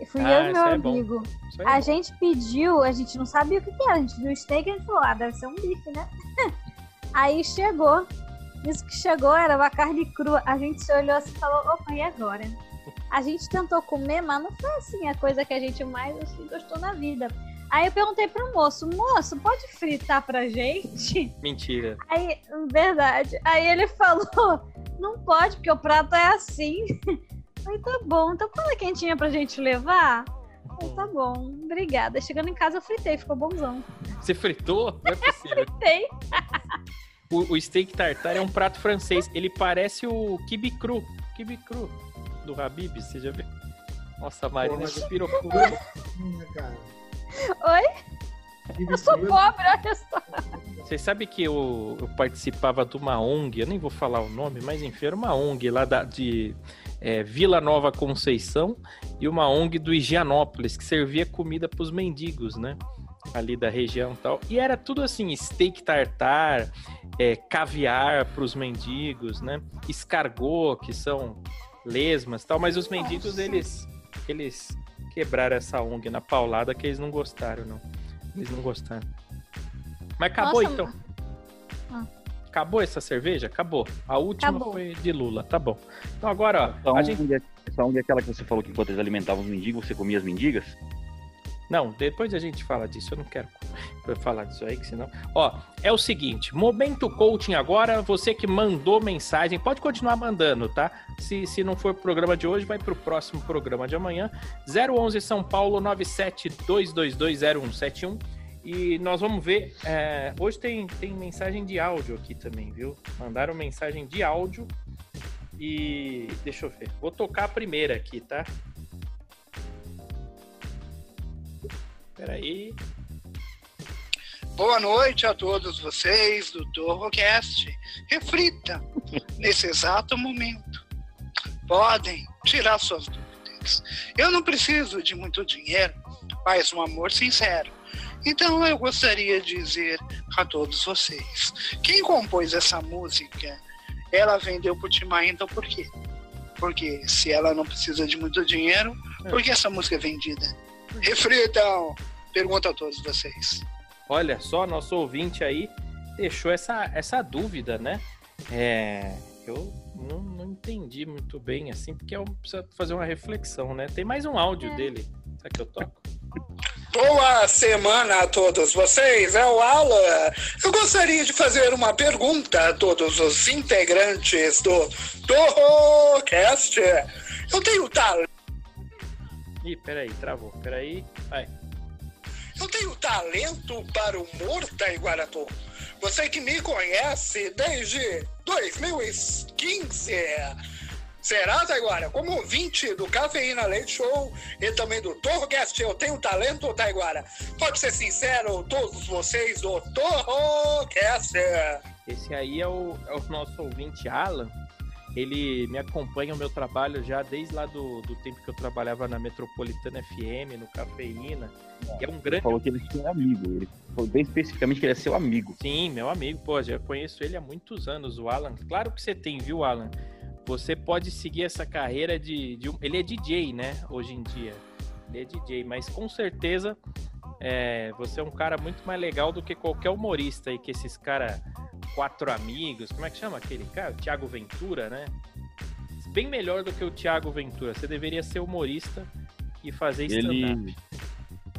E fui Ah, eu e meu é amigo. A é bom. gente pediu, a gente não sabia o que, que era. A gente viu o steak e a gente falou, ah, deve ser um bife, né? Aí chegou. Isso que chegou era uma carne crua. A gente se olhou assim e falou, opa, e agora? A gente tentou comer, mas não foi assim a coisa que a gente mais assim, gostou na vida. Aí eu perguntei pro moço, moço, pode fritar pra gente? Mentira. Aí, verdade. Aí ele falou, não pode, porque o prato é assim. Aí tá bom, então quando é quentinha pra gente levar? Aí tá bom, obrigada. Chegando em casa eu fritei, ficou bonzão. Você fritou? Não é possível. Fritei. O, o steak tartar é um prato francês. Ele parece o kibe cru. Kibe cru do Habib, você já viu? Nossa, a Marina. Hum, cara. Oi? Eu sou pobre, olha só. Vocês sabem que eu, eu participava de uma ONG, eu nem vou falar o nome, mas enfim, era uma ONG lá da, de é, Vila Nova Conceição e uma ONG do Higienópolis, que servia comida para os mendigos, né? Ali da região e tal. E era tudo assim, steak tartar, é, caviar para os mendigos, né? Escargot, que são lesmas e tal, mas os mendigos, Nossa. eles, eles quebraram essa ONG na paulada que eles não gostaram, não. Eles não gostaram. Mas acabou Nossa, então. Ah. Acabou essa cerveja? Acabou. A última Acabou. foi de Lula, tá bom. Então agora, ó, Essa a gente. ONG, é- essa ONG é aquela que você falou que enquanto eles alimentavam os mendigos, você comia as mendigas? Não, depois a gente fala disso. Eu não quero falar disso aí, que senão. Ó, é o seguinte: momento coaching agora. Você que mandou mensagem, pode continuar mandando, tá? Se, se não for pro programa de hoje, vai pro próximo programa de amanhã. 011 São Paulo 972220171. E nós vamos ver. é, hoje tem, tem mensagem de áudio aqui também, viu? Mandaram mensagem de áudio. E deixa eu ver. Vou tocar a primeira aqui, tá? Peraí. Boa noite a todos vocês do Torrocast. Reflita nesse exato momento. Podem tirar suas dúvidas. Eu não preciso de muito dinheiro, mas um amor sincero. Então eu gostaria de dizer a todos vocês: quem compôs essa música, ela vendeu pro Tim Maia, então por quê? Porque se ela não precisa de muito dinheiro, por que essa música é vendida? Reflitam! Pergunta a todos vocês. Olha só, nosso ouvinte aí deixou essa, essa dúvida, né? É, eu não, não entendi muito bem, assim, porque eu preciso fazer uma reflexão, né? Tem mais um áudio É. dele. Será que eu toco? Boa semana a todos vocês, é o Alan. Eu gostaria de fazer uma pergunta a todos os integrantes do Torrocast. Eu tenho talento. Ih, peraí, travou. Peraí. Vai. Eu tenho talento para o humor, Taiguaratu. Você que me conhece desde 2015. Será, Taiguara? Como ouvinte do Cafeína Leite Show e também do Torrocast, eu tenho talento, Taiguara? Pode ser sincero, todos vocês do Torrocast. Esse aí é o, é o nosso ouvinte Alan. Ele me acompanha o meu trabalho já desde lá do, do tempo que eu trabalhava na Metropolitana FM, no Cafeína. E é um Ele grande falou que ele é amigo. Ele falou bem especificamente que ele é seu amigo. Sim, meu amigo, pô, já conheço ele há muitos anos, o Alan. Claro que você tem, viu, Alan? Você pode seguir essa carreira de. de um- Ele é DJ, né? Hoje em dia. Ele é DJ, mas com certeza é, você é um cara muito mais legal do que qualquer humorista aí, que esses caras, quatro amigos, como é que chama aquele cara? O Thiago Ventura, né? Bem melhor do que o Thiago Ventura. Você deveria ser humorista e fazer stand-up. Ele.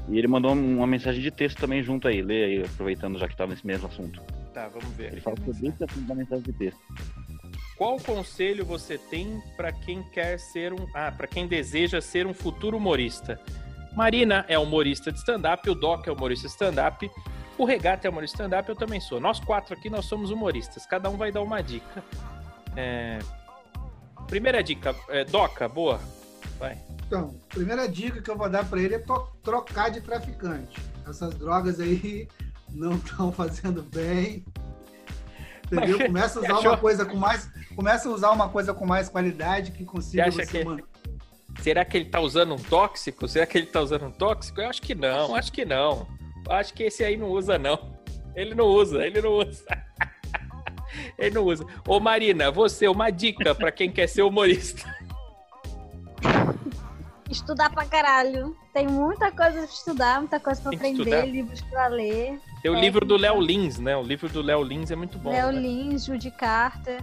E ele mandou uma mensagem de texto também junto aí. Lê aí, aproveitando já que tá nesse mesmo assunto. Tá, vamos ver. Ele fala sobre esse assunto da mensagem de texto. Qual conselho você tem para quem quer ser um, ah, para quem deseja ser um futuro humorista? Marina é humorista de stand-up, o Doc é humorista de stand-up, o Regata é humorista stand-up, eu também sou. Nós quatro aqui nós somos humoristas. Cada um vai dar uma dica. É, Primeira dica, é, Doca, boa. Vai. Então, primeira dica que eu vou dar para ele é trocar de traficante. Essas drogas aí não estão fazendo bem. Entendeu? Começa a usar achou? uma coisa com mais, começa a usar uma coisa com mais qualidade que consiga Você que- man- Será que ele tá usando um tóxico? Será que ele tá usando um tóxico? Eu acho que não, acho que não. Acho que esse aí não usa, não. Ele não usa, ele não usa. ele não usa. Ô Marina, você, uma dica pra quem quer ser humorista. Estudar pra caralho. Tem muita coisa pra estudar, muita coisa pra Tem aprender, livros pra ler. Tem o É. livro do Léo Lins, né? O livro do Léo Lins é muito bom. Léo né? Lins, Judy Carter.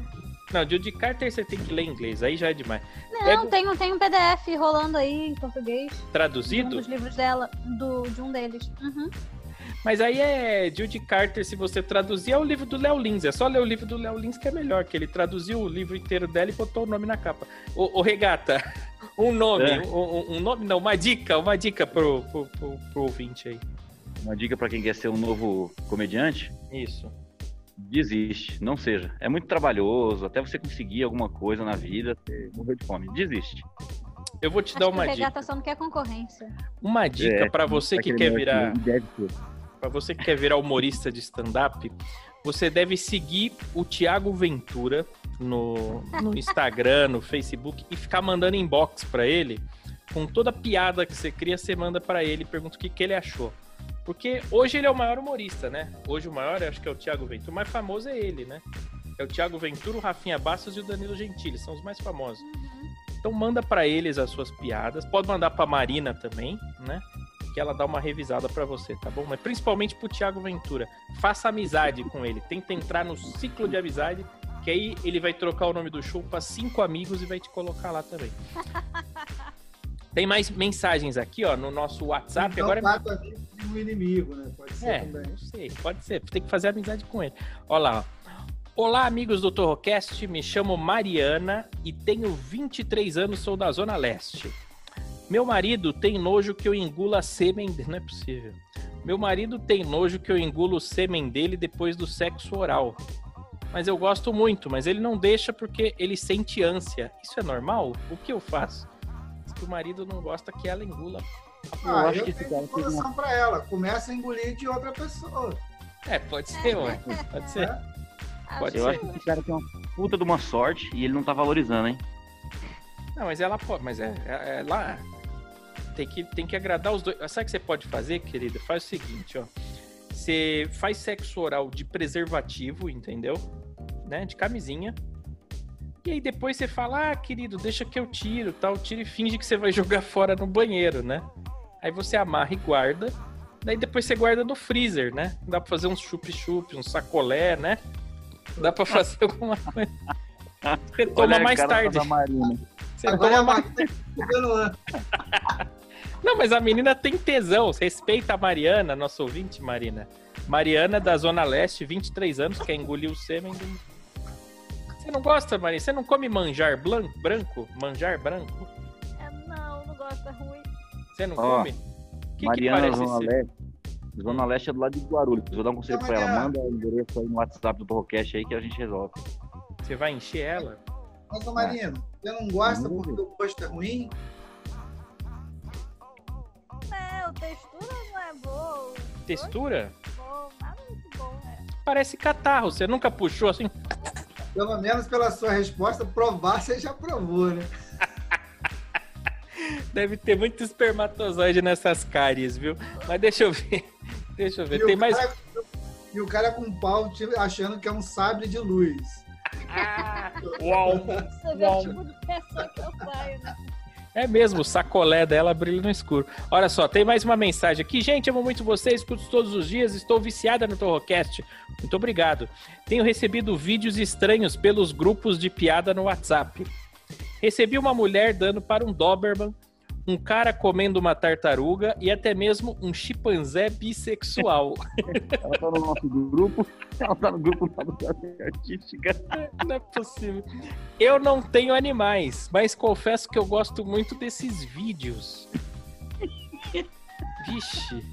Não, Judy Carter você tem que ler em inglês, aí já é demais. Não, Pega tem, um- tem um PDF rolando aí em português. De um Traduzido? dos livros dela, do, de um deles. Uhum. Mas aí é Judy Carter, se você traduzir, é o livro do Léo Lins. É só ler o livro do Léo Lins que é melhor, que ele traduziu o livro inteiro dela e botou o nome na capa. Ô, ô, Regata, um nome, É. um, um- nome, não, uma dica, uma dica pro, pro, pro, pro ouvinte aí. Uma dica pra quem quer ser um novo comediante: Isso. Desiste, não seja. É muito trabalhoso, até você conseguir alguma coisa na vida, você morreu de fome. Desiste. Eu vou te Acho dar que uma dica. Regata só não quer concorrência. Uma dica É, pra você que Aquele quer virar. que. Pra você que quer virar humorista de stand-up, você deve seguir o Thiago Ventura no, no Instagram, no Facebook e ficar mandando inbox pra ele. Com toda piada que você cria, você manda pra ele e pergunta o que, que ele achou. Porque hoje ele é o maior humorista, né? Hoje o maior, acho que é o Thiago Ventura. O mais famoso é ele, né? É o Thiago Ventura, o Rafinha Bastos e o Danilo Gentili. São os mais famosos. Então manda pra eles as suas piadas. Pode mandar pra Marina também, né? Que ela dá uma revisada pra você, tá bom? Mas principalmente pro Thiago Ventura. Faça amizade com ele. Tenta entrar no ciclo de amizade. Que aí ele vai trocar o nome do show pra cinco amigos e vai te colocar lá também. Tem mais mensagens aqui, ó, no nosso WhatsApp. então, Agora amigos e um inimigo, né? Pode ser é, também. não sei, pode ser. Tem que fazer amizade com ele. Olha lá, ó. Olá, amigos do Torrocast. Me chamo Mariana e tenho 23 anos, sou da Zona Leste. Meu marido tem nojo que eu engula sêmen. Não é possível. Meu marido tem nojo que eu engulo o sêmen dele depois do sexo oral. Mas eu gosto muito, mas ele não deixa porque ele sente ânsia. Isso é normal? O que eu faço? Que o marido não gosta que ela engula. Eu Ah, acho eu que esse tenho cara fez uma solução pra ela. Começa a engolir de outra pessoa. É, pode ser, ué. Pode ser. Pode Eu ser. acho que esse cara tem uma puta de uma sorte e ele não tá valorizando, hein? Não, mas ela pode, mas é, é, é lá. Tem que, tem que agradar os dois. Sabe o que você pode fazer, querida? Faz o seguinte, ó. Você faz sexo oral de preservativo, entendeu? Né? De camisinha. E aí depois você fala, ah, querido, deixa que eu tiro, tal. Tira e finge que você vai jogar fora no banheiro, né? Aí você amarra e guarda. Daí depois você guarda no freezer, né? Dá pra fazer uns chup-chup, um sacolé, né? Dá pra fazer alguma coisa. Você toma Olha a mais cara tarde. Você Agora toma a mais tá. Não, mas a menina tem tesão. Respeita a Mariana, nossa ouvinte, Marina. Mariana da Zona Leste, 23 anos, quer engolir o sêmen do. Você não gosta, Marina? Você não come manjar blan- branco? Manjar branco? É, não, não gosto, é ruim. Você não Ó, come? O que, que Mariana parece Zona ser? Leste. Zona Leste é do lado de Guarulhos. Vou dar um conselho pra ela. Mariana. Manda o endereço aí no WhatsApp do Torrocast aí que a gente resolve. Você vai encher ela? Nossa, Marina, você não gosta Hum. porque o gosto é ruim? Não, textura não é boa. Textura? Bom, nada muito bom, é. Parece catarro. Você nunca puxou assim? Pelo menos pela sua resposta, provar você já provou, né? Deve ter muito espermatozoide nessas cáries, viu? Mas deixa eu ver. Deixa eu ver. E Tem o mais. cara- E o cara com um pau achando que é um sabre de luz. Uau! Você vê o tipo de pessoa que eu saio, né? É mesmo, o sacolé dela brilha no escuro. Olha só, tem mais uma mensagem aqui. Gente, amo muito vocês, escuto todos os dias, estou viciada no Torrocast. Muito obrigado. Tenho recebido vídeos estranhos pelos grupos de piada no WhatsApp. Recebi uma mulher dando para um Doberman, um cara comendo uma tartaruga e até mesmo um chimpanzé bissexual. Ela tá no nosso grupo. Ela tá no grupo da artística. Não é possível. Eu não tenho animais, mas confesso que eu gosto muito desses vídeos. Vixe.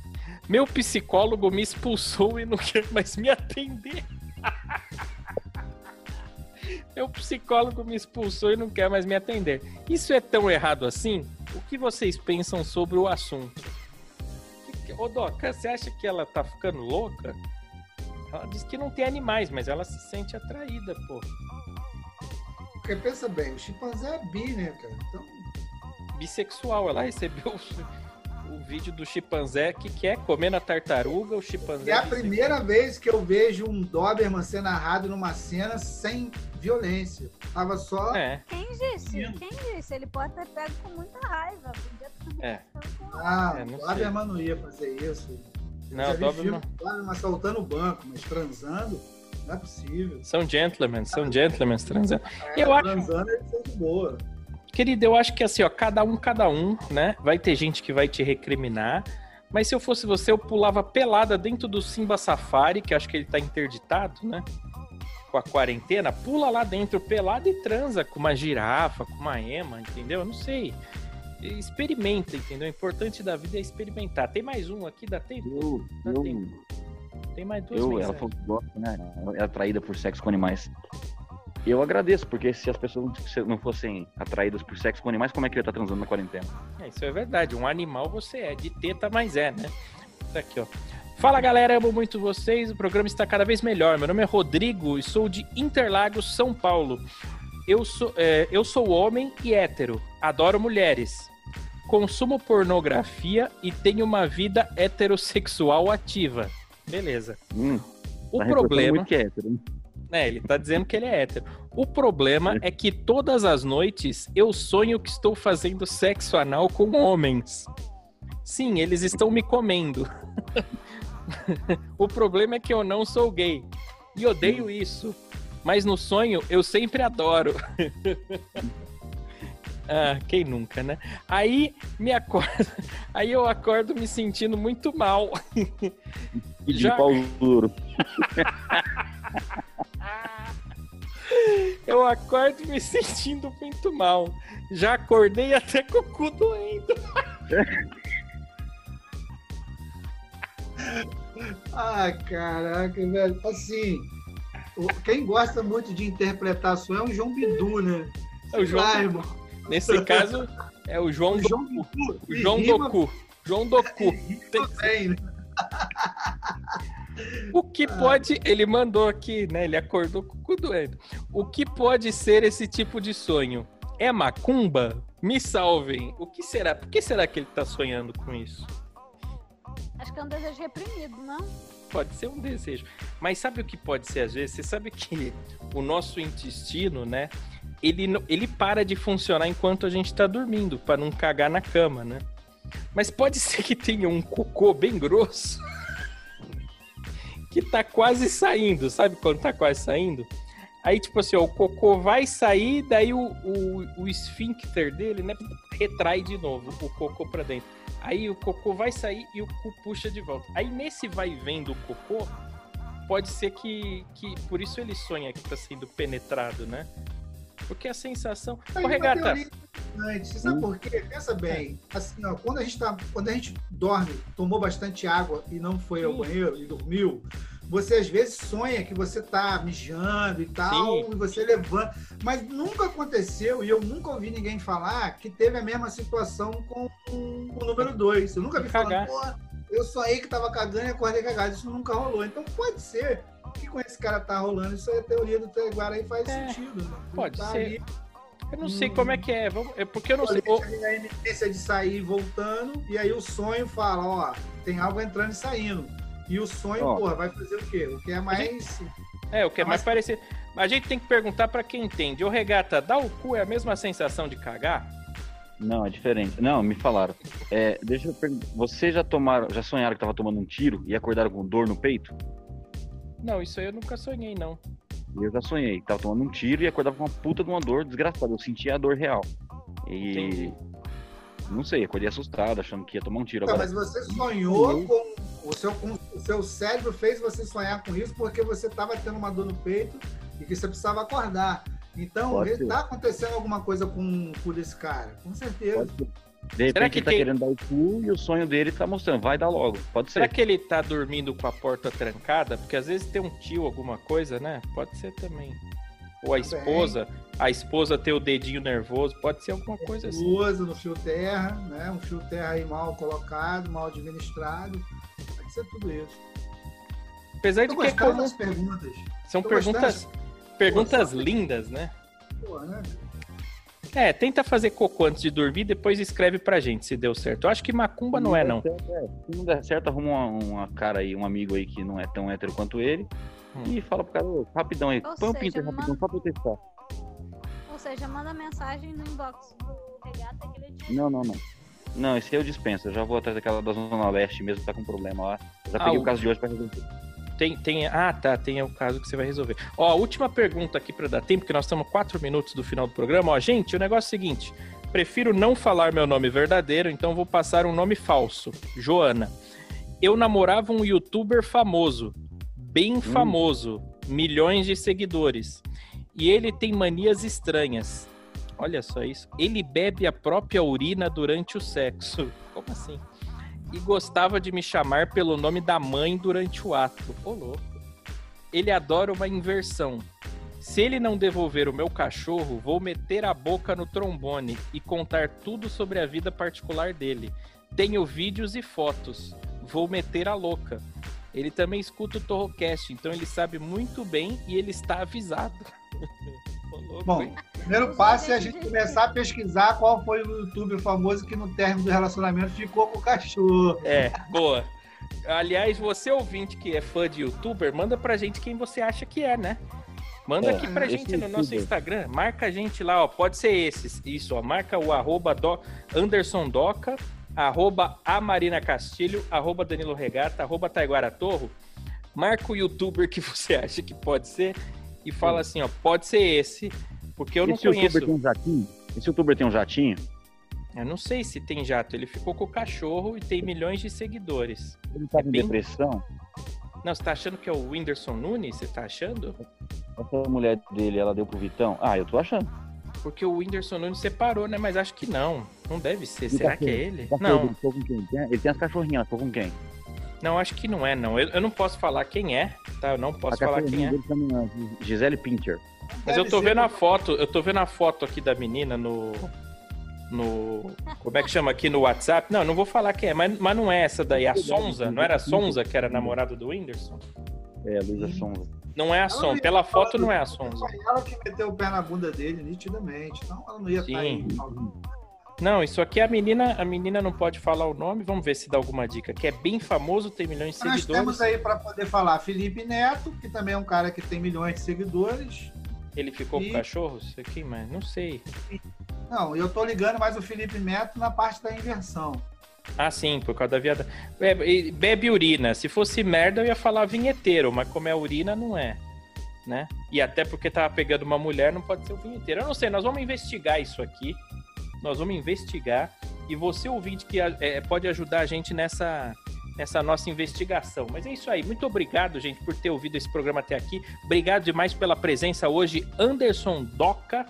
Meu psicólogo me expulsou e não quer mais me atender. Meu psicólogo me expulsou e não quer mais me atender. Isso é tão errado assim? O que vocês pensam sobre o assunto? Ô, Doca, você acha que ela tá ficando louca? Ela diz que não tem animais, mas ela se sente atraída, pô. Porque pensa bem, o chimpanzé é bi, né, cara? Então, bissexual. Ela recebeu o, o vídeo do chimpanzé que quer comer na tartaruga, o chimpanzé. É a primeira vez que eu vejo um Doberman ser narrado numa cena sem violência. Tava só. É, Quem disse? Quem disse? Ele pode ter pego com muita raiva. Podia ter É. com Ah, É, o Doberman não ia fazer isso. Eu Não, já o vi Doberman- filme assaltando o banco, mas transando, não é possível. são gentlemen, são gentlemen transando. É, Eu acho- transando ele foi de boa. Querido, eu acho que assim, ó, cada um, cada um, né? Vai ter gente que vai te recriminar. Mas se eu fosse você, eu pulava pelada dentro do Simba Safari, que eu acho que ele tá interditado, né? Com a quarentena, pula lá dentro pelada e transa com uma girafa, com uma ema, entendeu? Eu não sei. Experimenta, entendeu? O importante da vida é experimentar. Tem mais um aqui, dá tempo? Eu, Dá eu, tempo. Tem mais duas eu, ela falou que gosta, né? É atraída por sexo com animais. Eu agradeço, porque se as pessoas não- fossem atraídas por sexo com animais, como é que ele tá transando na quarentena? É, isso é verdade. Um animal você é, de teta, mas é, né? Tá aqui, ó. Fala galera, amo muito vocês. O programa está cada vez melhor. Meu nome é Rodrigo e sou de Interlagos, São Paulo. Eu sou, é, eu sou homem e hétero. Adoro mulheres. Consumo pornografia e tenho uma vida heterossexual ativa. Beleza. Hum, O tá problema. muito que é hétero, né? É, ele tá dizendo que ele é hétero. O problema é que todas as noites eu sonho que estou fazendo sexo anal com homens. Sim, eles estão me comendo. o problema é que eu não sou gay. E odeio isso. Mas no sonho eu sempre adoro. ah, quem nunca, né? Aí me acordo. Aí eu acordo me sentindo muito mal. E de Já- pau duro. Eu acordo me sentindo muito mal. Já acordei até com o cu doendo. Ah, caraca, velho. Assim, quem gosta muito de interpretar sonho é o João Bidu, né? É o João- Ah, irmão. Nesse caso, é o João, O. João Bidu. o João rima- Doku. João Doku. bem, né? O que pode. Ele mandou aqui, né? Ele acordou com o cu doendo. O que pode ser esse tipo de sonho? É macumba? Me salvem. O que será? Por que será que ele tá sonhando com isso? Acho que é um desejo reprimido, não? Pode ser um desejo. Mas sabe o que pode ser às vezes? Você sabe que o nosso intestino, né? Ele, ele para de funcionar enquanto a gente tá dormindo, para não cagar na cama, né? Mas pode ser que tenha um cocô bem grosso que tá quase saindo, sabe quando tá quase saindo? Aí, tipo assim, ó, o cocô vai sair, daí o, o, o esfíncter dele, né, retrai de novo o cocô pra dentro. Aí o cocô vai sair e o cu puxa de volta. Aí nesse vai vendo o cocô, pode ser que, que por isso ele sonha que tá sendo penetrado, né? Porque a sensação. Aí Ô, uma Regata. Você sabe por quê? Pensa bem. Assim, ó, quando a gente tá, quando a gente dorme, tomou bastante água e não foi ao banheiro e dormiu, você às vezes sonha que você tá mijando e tal, Sim. e você levanta. Mas nunca aconteceu, e eu nunca ouvi ninguém falar que teve a mesma situação com o número 2. Eu nunca vi falar, pô, eu sonhei que tava cagando e acordei cagado. Isso nunca rolou. Então pode ser que com esse cara tá rolando, isso aí a teoria do Teguara aí faz É, sentido. Né? pode Tá ser. ali, eu não sei como é que é. Vamos, é porque eu não sei. Colete ali na iminência de sair e voltando, e aí o sonho fala, ó, tem algo entrando e saindo. E o sonho, Ó. porra, vai fazer o quê? O que é mais. É, o que é mais parecido. Mas a gente tem que perguntar pra quem entende. Ô, Regata, dar o cu é a mesma sensação de cagar? Não, é diferente. Não, me falaram. É, deixa eu perguntar. Vocês já tomaram, já sonharam que tava tomando um tiro e acordaram com dor no peito? Não, isso aí eu nunca sonhei, não. Eu já sonhei. Tava tomando um tiro e acordava com uma puta de uma dor desgraçada. Eu sentia a dor real. E. Entendi. Não sei, acordei assustado, achando que ia tomar um tiro. Tá, Agora, mas você sonhou com. O seu, o seu cérebro fez você sonhar com isso porque você estava tendo uma dor no peito e que você precisava acordar. Então, está acontecendo alguma coisa com o cu desse cara. Com certeza. De repente Será que ele tá tem- querendo dar o cu e o sonho dele tá mostrando. Vai dar logo. Pode Será ser. que ele tá dormindo com a porta trancada? Porque às vezes tem um tio, alguma coisa, né? Pode ser também. Ou a Também. esposa, a esposa ter o dedinho nervoso, pode ser alguma coisa assim. Usa no fio terra, né? Um fio terra aí mal colocado, mal administrado. Ser tudo isso. Apesar Tô de que é gostando comum, das perguntas. são tô perguntas, perguntas Pô, lindas, né? Pô, né? É, tenta fazer cocô antes de dormir, depois escreve pra gente se deu certo. Eu acho que macumba não é, não. der certo, é. Se não der certo, arruma uma, uma cara aí, um amigo aí que não é tão hétero quanto ele. Hum. E fala pro cara, rapidão aí, põe um pinto rapidão, manda- só pra eu testar. Ou seja, manda mensagem no inbox do regata que ele te Não, não, não. Não, esse aí eu dispenso. Eu já vou atrás daquela da Zona Leste mesmo, que tá com problema lá. Eu já Ah, peguei o- o caso de hoje pra resolver. Tem, tem, ah, tá, tem o caso que você vai resolver. Ó, a última pergunta aqui pra dar tempo, que nós estamos quatro minutos do final do programa. Ó, gente, o negócio é o seguinte: prefiro não falar meu nome verdadeiro, então vou passar um nome falso. Joana. Eu namorava um youtuber famoso, bem famoso, milhões de seguidores. E ele tem manias estranhas. Olha só isso. Ele bebe a própria urina durante o sexo. Como assim? e gostava de me chamar pelo nome da mãe durante o ato. Ô, louco. Ele adora uma inversão. Se ele não devolver o meu cachorro, vou meter a boca no trombone e contar tudo sobre a vida particular dele. Tenho vídeos e fotos. Vou meter a louca. Ele também escuta o Torrocast, então ele sabe muito bem e ele está avisado. Louco, Bom, hein? o primeiro passo é a gente começar a pesquisar qual foi o youtuber famoso que no término do relacionamento ficou com o cachorro. É, boa. Aliás, você ouvinte que é fã de youtuber, manda pra gente quem você acha que é, né? Manda É, aqui pra gente no nosso youtuber. Instagram. Marca a gente lá, ó. Pode ser esses. Isso, ó. Marca o arroba do, Anderson Doca, arroba a Marina Castilho, arroba Danilo Regata, arroba Taiguara Torro. Marca o youtuber que você acha que pode ser e fala assim, ó. Pode ser esse, porque eu não Esse youtuber conheço. tem um jatinho? Esse youtuber tem um jatinho? Eu não sei se tem jato. Ele ficou com o cachorro e tem milhões de seguidores. Ele tá É com bem- depressão? Não, você tá achando que é o Whindersson Nunes? Você tá achando? Essa mulher dele, ela deu pro Vitão? Ah, eu tô achando. Porque o Whindersson Nunes separou, né? Mas acho que não. Não deve ser. E o Será que é ele? Cachorro Não, com quem? Tem- Ele tem as cachorrinhas, ela ficou com quem? Não, acho que não é, não. Eu, eu não posso falar quem é, tá? Eu não posso a falar quem é. chama Gisele Pinter. Mas eu tô vendo a foto, eu tô vendo a foto aqui da menina no. No. Como é que chama aqui no WhatsApp? Não, eu não vou falar quem é, mas, mas não é essa daí. A Sonza. Não era a Sonza que era namorada do Whindersson? É, a Luísa Sonza. Não é a Sonza. Pela foto não é a Sonza. Foi ela que meteu o pé na bunda dele, nitidamente. Então ela não ia estar aí. Não, isso aqui a menina, a menina não pode falar o nome. Vamos ver se dá alguma dica. Que é bem famoso, tem milhões de Nós seguidores. temos aí para poder falar Felipe Neto, que também é um cara que tem milhões de seguidores. Ele ficou com E- cachorro? Isso aqui, mas não sei. Não, eu tô ligando mais o Felipe Neto na parte da inversão. Ah, sim, por causa da viada. Bebe, e bebe urina. Se fosse merda, eu ia falar vinheteiro, mas como é urina, não é. Né? E até porque tava pegando uma mulher, não pode ser o vinheteiro. Eu não sei, nós vamos investigar isso aqui. Nós vamos investigar. E você, ouvinte, que é, pode ajudar a gente nessa, nessa nossa investigação. Mas é isso aí. Muito obrigado, gente, por ter ouvido esse programa até aqui. Obrigado demais pela presença hoje, Anderson Doca.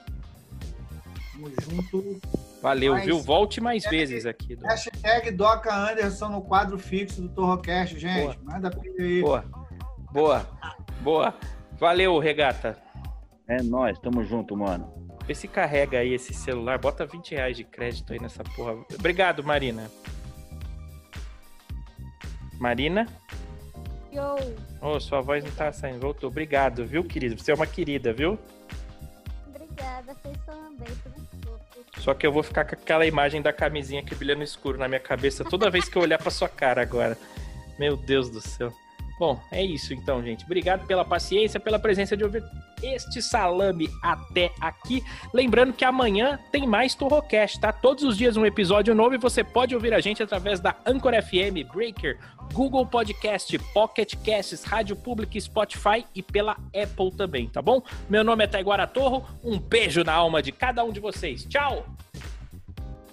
Tamo junto. Valeu, Mas- viu? Volte mais vezes aqui. Du. Hashtag Doca Anderson no quadro fixo do Torrocast, gente. Manda pilha aí. Boa, boa, boa. Valeu, regata. É nóis, tamo junto, mano. Vê se carrega aí esse celular. Bota 20 reais de crédito aí nessa porra. Obrigado, Marina. Marina? Yo, Ô, sua voz não tá saindo. Voltou. Obrigado, viu, querido? Você é uma querida, viu? obrigada, vocês também. Só que eu vou ficar com aquela imagem da camisinha que brilha no escuro na minha cabeça toda vez que eu olhar pra sua cara agora. Meu Deus do céu. Bom, é isso então, gente. Obrigado pela paciência, pela presença de ouvir este salame até aqui. Lembrando que amanhã tem mais Torrocast, tá? Todos os dias um episódio novo e você pode ouvir a gente através da Anchor FM, Breaker, Google Podcast, Pocket Casts, Rádio Public, Spotify e pela Apple também, tá bom? Meu nome é Taiguara Torro. Um beijo na alma de cada um de vocês. Tchau!